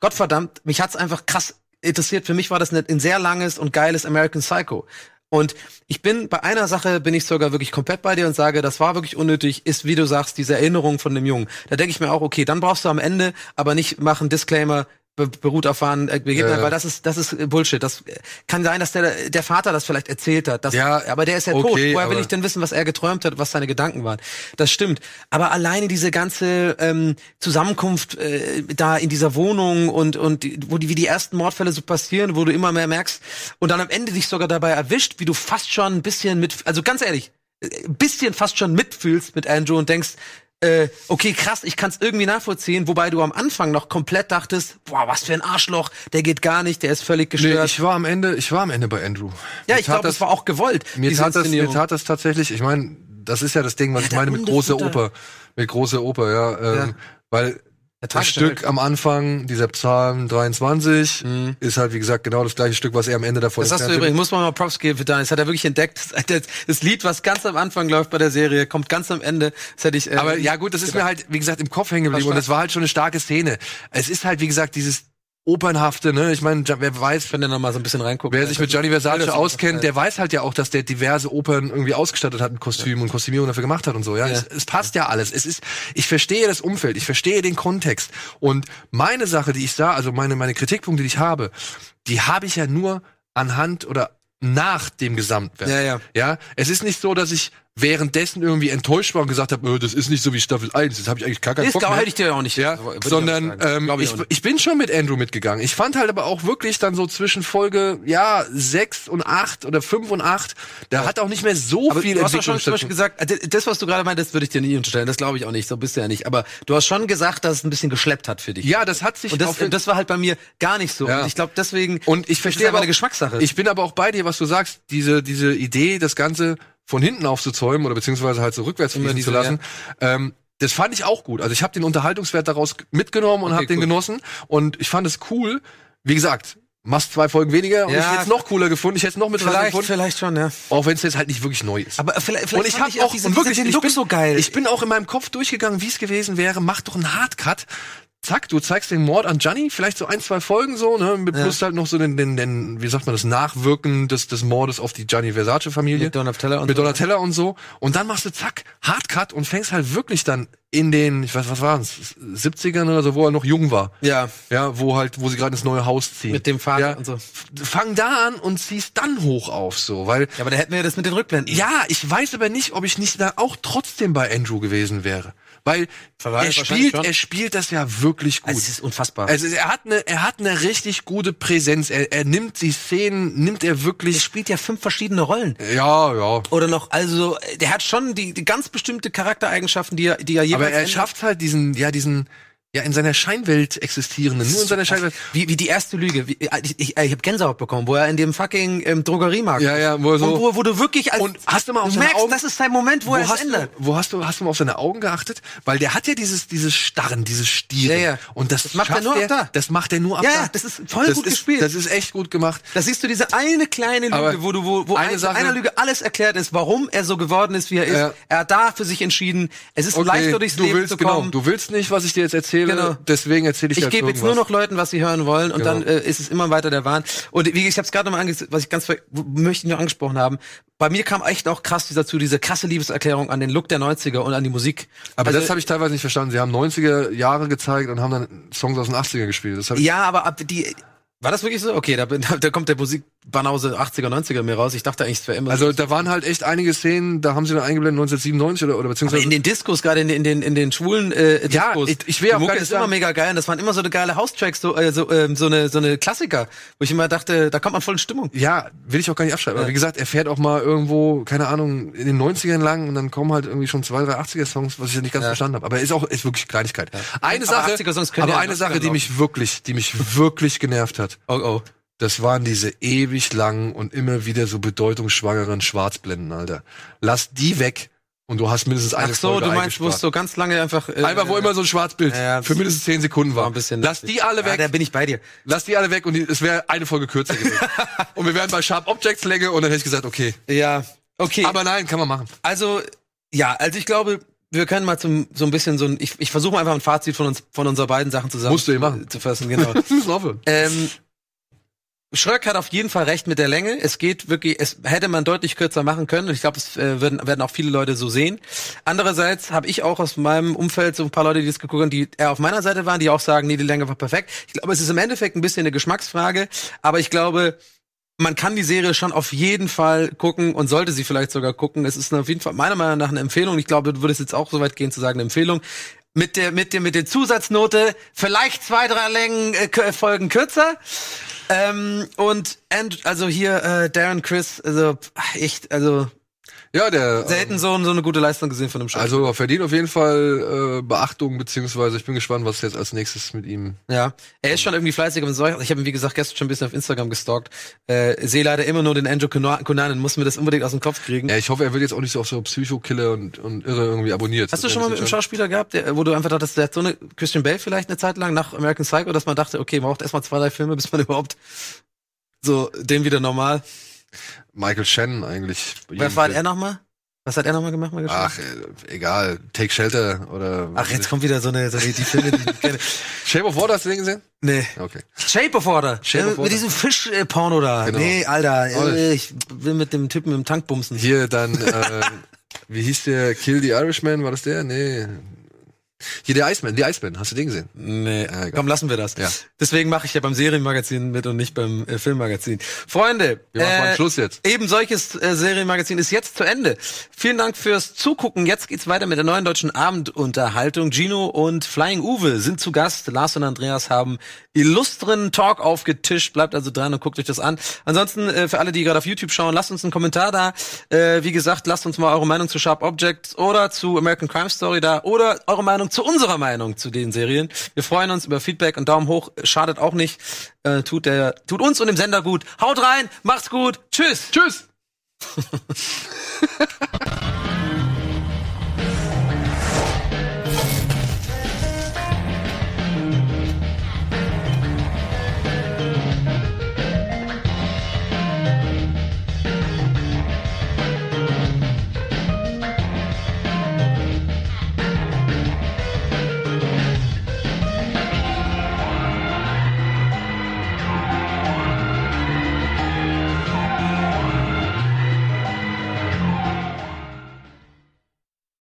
Speaker 1: Gottverdammt, mich hat's einfach krass interessiert. Für mich war das ein, ein sehr langes und geiles American Psycho. Und ich bin bei einer Sache bin ich sogar wirklich komplett bei dir und sage, das war wirklich unnötig, ist wie du sagst, diese Erinnerung von dem Jungen. Da denke ich mir auch, okay, dann brauchst du am Ende aber nicht machen Disclaimer beruht auf wahren äh, Begebenheiten,
Speaker 2: Ja.
Speaker 1: weil das ist das ist äh, Bullshit. Das äh, kann sein, dass der der Vater das vielleicht erzählt hat. Das,
Speaker 2: Ja,
Speaker 1: aber der ist ja
Speaker 2: okay,
Speaker 1: tot. Woher will ich denn wissen, was er geträumt hat, was seine Gedanken waren? Das stimmt. Aber alleine diese ganze ähm, Zusammenkunft äh, da in dieser Wohnung und und wo die wie die ersten Mordfälle so passieren, wo du immer mehr merkst und dann am Ende dich sogar dabei erwischt, wie du fast schon ein bisschen mit, also ganz ehrlich, äh, ein bisschen fast schon mitfühlst mit Andrew und denkst, äh, okay, krass, ich kann es irgendwie nachvollziehen, wobei du am Anfang noch komplett dachtest, boah, was für ein Arschloch, der geht gar nicht, der ist völlig
Speaker 2: Nee,
Speaker 1: gestört.
Speaker 2: ich war am Ende, ich war am Ende bei Andrew.
Speaker 1: ja,
Speaker 2: Mir
Speaker 1: ich glaube, das war auch gewollt.
Speaker 2: Mir tat, das, mir tat das tatsächlich, ich meine, das ist ja das Ding, was
Speaker 1: Ja,
Speaker 2: ich meine mit große
Speaker 1: Hundefutter.
Speaker 2: Oper. Mit große Oper, ja. Ähm,
Speaker 1: Ja.
Speaker 2: Weil das. Stück am Anfang, dieser Psalm 23, ist halt, wie gesagt, genau das gleiche Stück, was er am Ende davor
Speaker 1: Mhm. Das hast du übrigens, muss man mal Props geben für Daniel. Das hat er wirklich entdeckt. Das, das Lied, was ganz am Anfang läuft bei der Serie, kommt ganz am Ende. Das hätte ich. Äh,
Speaker 2: Aber ja gut, das ist mir halt, wie gesagt, im Kopf hängen geblieben und das war halt schon eine starke Szene. Es ist halt, wie gesagt, dieses Opernhafte, ne? Ich meine, wer weiß,
Speaker 1: wenn du noch mal so ein bisschen reingucken.
Speaker 2: Wer sich mit Gianni Versace auskennt, der weiß halt ja auch, dass der diverse Opern irgendwie ausgestattet hat mit Kostümen und Kostümierung dafür gemacht hat und so. Ja,
Speaker 1: Ja.
Speaker 2: Es, es passt ja alles. Es ist, ich verstehe das Umfeld, ich verstehe den Kontext und meine Sache, die ich sah, also meine meine Kritikpunkte, die ich habe, die habe ich ja nur anhand oder nach dem Gesamtwerk.
Speaker 1: Ja, ja.
Speaker 2: Ja, es ist nicht so, dass ich währenddessen irgendwie enttäuscht war und gesagt habe, äh, das ist nicht so wie Staffel 1, das habe ich eigentlich gar keinen
Speaker 1: Das
Speaker 2: Bock mehr.
Speaker 1: hätte ich dir auch nicht.
Speaker 2: Ja,
Speaker 1: ich
Speaker 2: sondern
Speaker 1: nicht
Speaker 2: ähm, ich,
Speaker 1: auch nicht.
Speaker 2: ich bin schon mit Andrew mitgegangen. Ich fand halt aber auch wirklich dann so zwischen Folge ja sechs und acht oder fünf und acht, da hat auch nicht mehr so
Speaker 1: Aber
Speaker 2: viel
Speaker 1: du hast doch schon zum Beispiel gesagt, äh, das, was du gerade meintest, würde ich dir nie unterstellen. Das glaube ich auch nicht. So bist du ja nicht. Aber du hast schon gesagt, dass es ein bisschen geschleppt hat für dich.
Speaker 2: Ja, das hat sich
Speaker 1: Und das, und das war halt bei mir gar nicht so.
Speaker 2: Ja.
Speaker 1: Und ich glaube deswegen.
Speaker 2: Und ich verstehe
Speaker 1: aber eine Geschmackssache.
Speaker 2: Ich bin aber auch bei dir, was du sagst. Diese, diese Idee, das Ganze von hinten aufzuzäumen oder beziehungsweise halt so rückwärts fließen
Speaker 1: diese,
Speaker 2: zu lassen. Ähm, das fand ich auch gut. Also ich habe den Unterhaltungswert daraus mitgenommen und
Speaker 1: Okay,
Speaker 2: habe den
Speaker 1: cool.
Speaker 2: genossen. Und ich fand es cool. Wie gesagt, machst zwei Folgen weniger und
Speaker 1: Ja,
Speaker 2: ich hätte es noch cooler gefunden. Ich hätte es noch mit
Speaker 1: vielleicht,
Speaker 2: gefunden.
Speaker 1: vielleicht schon, ja.
Speaker 2: Auch wenn es jetzt halt nicht wirklich neu ist.
Speaker 1: Aber vielleicht, vielleicht
Speaker 2: und ich habe auch
Speaker 1: diese,
Speaker 2: und wirklich
Speaker 1: den
Speaker 2: ich
Speaker 1: Look
Speaker 2: bin
Speaker 1: so geil.
Speaker 2: Ich bin auch in meinem Kopf durchgegangen, wie es gewesen wäre. Mach doch einen Hardcut. Zack, du zeigst den Mord an Gianni, vielleicht so ein, zwei Folgen so, ne, mit
Speaker 1: Ja.
Speaker 2: plus halt noch so den, den, den, wie sagt man das, Nachwirken des, des Mordes auf die Gianni Versace Familie.
Speaker 1: Mit Donatella und
Speaker 2: mit
Speaker 1: so.
Speaker 2: Donatella und so. Und dann machst du zack, Hardcut und fängst halt wirklich dann in den, ich weiß, was waren's, 70ern oder so, wo er noch jung war.
Speaker 1: ja,
Speaker 2: Ja, wo halt, wo sie gerade ins neue Haus ziehen.
Speaker 1: mit dem Vater
Speaker 2: ja,
Speaker 1: und so.
Speaker 2: Fang da an und ziehst dann hoch auf, so, weil
Speaker 1: Ja, aber da hätten wir ja das mit den Rückblenden.
Speaker 2: ja, ich weiß aber nicht, ob ich nicht da auch trotzdem bei Andrew gewesen wäre. Weil er spielt,
Speaker 1: schon.
Speaker 2: er spielt das ja wirklich gut.
Speaker 1: Also, es ist unfassbar.
Speaker 2: Also er hat eine, er hat eine richtig gute Präsenz. Er, er nimmt die Szenen, nimmt er
Speaker 1: er
Speaker 2: wirklich.
Speaker 1: spielt ja fünf verschiedene Rollen.
Speaker 2: Ja, ja.
Speaker 1: Oder noch, also, der hat schon die, die ganz bestimmte Charaktereigenschaften, die er, die er jeweils
Speaker 2: Aber er schafft halt diesen, ja, diesen, ja, in seiner Scheinwelt existierenden, nur in seiner Scheinwelt.
Speaker 1: Wie, wie die erste Lüge. Wie, ich ich, ich habe Gänsehaut bekommen, wo er in dem fucking ähm, Drogeriemarkt
Speaker 2: Ja, ja, wo er so-
Speaker 1: und wo, wo du wirklich als,
Speaker 2: Und hast du mal auf
Speaker 1: merkst,
Speaker 2: Augen-
Speaker 1: das ist sein Moment, wo, er es ändert.
Speaker 2: du, wo hast du, hast du mal auf seine Augen geachtet? Weil der hat ja dieses, dieses Starren, dieses Stieren.
Speaker 1: Ja, ja.
Speaker 2: Und das,
Speaker 1: Das macht er nur ab da.
Speaker 2: Das macht er nur ab
Speaker 1: Ja,
Speaker 2: da.
Speaker 1: ja, das ist voll
Speaker 2: das
Speaker 1: gut
Speaker 2: ist,
Speaker 1: gespielt.
Speaker 2: Das ist echt gut gemacht.
Speaker 1: Da siehst du diese eine kleine Lüge,
Speaker 2: Aber
Speaker 1: wo du, wo, wo
Speaker 2: eine
Speaker 1: ein,
Speaker 2: Sache-
Speaker 1: einer Lüge alles erklärt ist, warum er so geworden ist, wie er ist.
Speaker 2: Ja.
Speaker 1: Er hat da für sich entschieden. Es ist leichter durchs
Speaker 2: du
Speaker 1: Leben
Speaker 2: willst,
Speaker 1: zu
Speaker 2: genau,
Speaker 1: kommen.
Speaker 2: du willst nicht, was ich dir jetzt erzähle,
Speaker 1: Genau.
Speaker 2: deswegen erzähle ich
Speaker 1: Ich gebe jetzt nur noch Leuten, was sie hören wollen, und
Speaker 2: Genau.
Speaker 1: dann äh, ist es immer weiter der Wahn. Und wie ich habe es gerade nochmal angesehen, was ich ganz möchte ich noch angesprochen haben. Bei mir kam echt auch krass dazu diese krasse Liebeserklärung an den Look der 90er und an die Musik.
Speaker 2: Aber
Speaker 1: Also,
Speaker 2: das habe ich teilweise nicht verstanden. Sie haben 90er Jahre gezeigt und haben dann Songs aus den 80er gespielt.
Speaker 1: Ja, aber ab die war das wirklich so? Okay, da, da kommt der Musikbanause 80er, 90er mir raus. Ich dachte eigentlich, es wäre immer
Speaker 2: also da waren halt echt einige Szenen, da haben sie dann eingeblendet 1997 oder, oder
Speaker 1: Aber
Speaker 2: beziehungsweise
Speaker 1: in den Discos, gerade in, den- in den in den schwulen äh,
Speaker 2: Ja,
Speaker 1: Discos,
Speaker 2: ich- ich will auch
Speaker 1: Mucke
Speaker 2: gar nicht
Speaker 1: ist immer mega geil. Und das waren immer so eine geile House-Tracks, so, äh, so, ähm, so eine so eine Klassiker, wo ich immer dachte, da kommt man voll in Stimmung.
Speaker 2: Ja, will ich auch gar nicht abschreiben. Aber wie gesagt, er fährt auch mal irgendwo, keine Ahnung, in den 90ern lang und dann kommen halt irgendwie schon zwei, drei 80er-Songs, was ich ja nicht ganz
Speaker 1: Ja.
Speaker 2: verstanden habe. Aber ist auch, ist wirklich Kleinigkeit. Eine
Speaker 1: Aber
Speaker 2: Sache,
Speaker 1: 80er-Songs können
Speaker 2: aber
Speaker 1: ja
Speaker 2: eine
Speaker 1: in
Speaker 2: Sache, die
Speaker 1: 80ern
Speaker 2: mich wirklich, die mich wirklich genervt hat,
Speaker 1: Oh oh.
Speaker 2: Das waren diese ewig langen und immer wieder so bedeutungsschwangeren Schwarzblenden, Alter. Lass die weg und du hast mindestens eine
Speaker 1: Ach so,
Speaker 2: Folge
Speaker 1: du meinst, wo es so ganz lange einfach äh,
Speaker 2: Einfach, wo immer so ein Schwarzbild
Speaker 1: Ja, ja,
Speaker 2: für mindestens zehn Sekunden war.
Speaker 1: ein bisschen
Speaker 2: Lass die alle
Speaker 1: Ja,
Speaker 2: weg.
Speaker 1: da bin ich bei dir.
Speaker 2: Lass die alle weg und die, es wäre eine Folge kürzer gewesen. und wir wären bei Sharp Objects Länge und dann hätte ich gesagt, okay.
Speaker 1: Ja, okay.
Speaker 2: Aber nein, kann man machen.
Speaker 1: Also, ja, also ich glaube, wir können mal zum, so ein bisschen so ein, ich, ich versuche mal einfach ein Fazit von uns, von unseren beiden Sachen zusammen
Speaker 2: Musst du eh machen.
Speaker 1: zu fassen, genau. Ähm, Schröck hat auf jeden Fall recht mit der Länge. Es geht wirklich, es hätte man deutlich kürzer machen können. Und ich glaube, es äh, werden, werden auch viele Leute so sehen. Andererseits habe ich auch aus meinem Umfeld so ein paar Leute, die das geguckt haben, die eher auf meiner Seite waren, die auch sagen, nee, die Länge war perfekt. Ich glaube, es ist im Endeffekt ein bisschen eine Geschmacksfrage. Aber ich glaube, man kann die Serie schon auf jeden Fall gucken und sollte sie vielleicht sogar gucken. Es ist auf jeden Fall meiner Meinung nach eine Empfehlung. Ich glaube, du würdest jetzt auch so weit gehen zu sagen, eine Empfehlung. Mit der, mit der, mit der Zusatznote vielleicht zwei, drei Längen, äh, Folgen kürzer. Ähm, und, and, also hier, äh, Darren Chris, also, echt, also,
Speaker 2: Ja, der.
Speaker 1: selten so, so eine gute Leistung gesehen von einem Schauspieler.
Speaker 2: Also verdient auf jeden Fall äh, Beachtung, beziehungsweise ich bin gespannt, was jetzt als nächstes mit ihm.
Speaker 1: Ja, er ist schon irgendwie fleißig und so. Ich habe ihn, wie gesagt, gestern schon ein bisschen auf Instagram gestalkt. Äh, sehe leider immer nur den Andrew Cunanan, muss mir das unbedingt aus dem Kopf kriegen.
Speaker 2: Ja, ich hoffe, er wird jetzt auch nicht so auf so Psycho-Killer und, und Irre irgendwie abonniert.
Speaker 1: Hast du schon mal mit einem Schauspieler gehabt, der, wo du einfach dachtest, der hat so eine Christian Bale vielleicht eine Zeit lang nach American Psycho, dass man dachte, okay, man braucht erstmal zwei, drei Filme, bis man überhaupt so den wieder normal.
Speaker 2: Michael Shannon eigentlich. jedem
Speaker 1: war er nochmal? Was hat er nochmal gemacht? Mal
Speaker 2: Ach, äh, egal. Take Shelter oder.
Speaker 1: Ach, jetzt kommt wieder so eine, so eine die Filme, die ich kenne.
Speaker 2: Shape of Water, hast du den gesehen?
Speaker 1: Nee.
Speaker 2: Okay.
Speaker 1: Shape of Water.
Speaker 2: Shape
Speaker 1: Äh,
Speaker 2: of Water.
Speaker 1: Mit diesem Fisch-Porno da.
Speaker 2: Genau.
Speaker 1: Nee, Alter. Äh, ich will mit dem Typen im Tank bumsen.
Speaker 2: Hier dann, äh, wie hieß der? Kill the Irishman, war das der? Nee. Hier der Iceman, die Iceman, hast du den gesehen?
Speaker 1: Nee,
Speaker 2: egal.
Speaker 1: komm, lassen wir das.
Speaker 2: Ja.
Speaker 1: Deswegen mache ich ja beim Serienmagazin mit und nicht beim äh, Filmmagazin. Freunde,
Speaker 2: Wir machen mal Schluss jetzt.
Speaker 1: Eben solches äh, Serienmagazin ist jetzt zu Ende. Vielen Dank fürs Zugucken. Jetzt geht's weiter mit der neuen deutschen Abendunterhaltung. Gino und Flying Uwe sind zu Gast. Lars und Andreas haben illustren Talk aufgetischt. Bleibt also dran und guckt euch das an. Ansonsten äh, für alle, die gerade auf YouTube schauen, lasst uns einen Kommentar da. Äh, wie gesagt, lasst uns mal eure Meinung zu Sharp Objects oder zu American Crime Story da oder eure Meinung zu unserer Meinung zu den Serien. Wir freuen uns über Feedback und Daumen hoch. Schadet auch nicht. Äh, tut der, tut uns und dem Sender gut. Haut rein, macht's gut. Tschüss.
Speaker 2: Tschüss!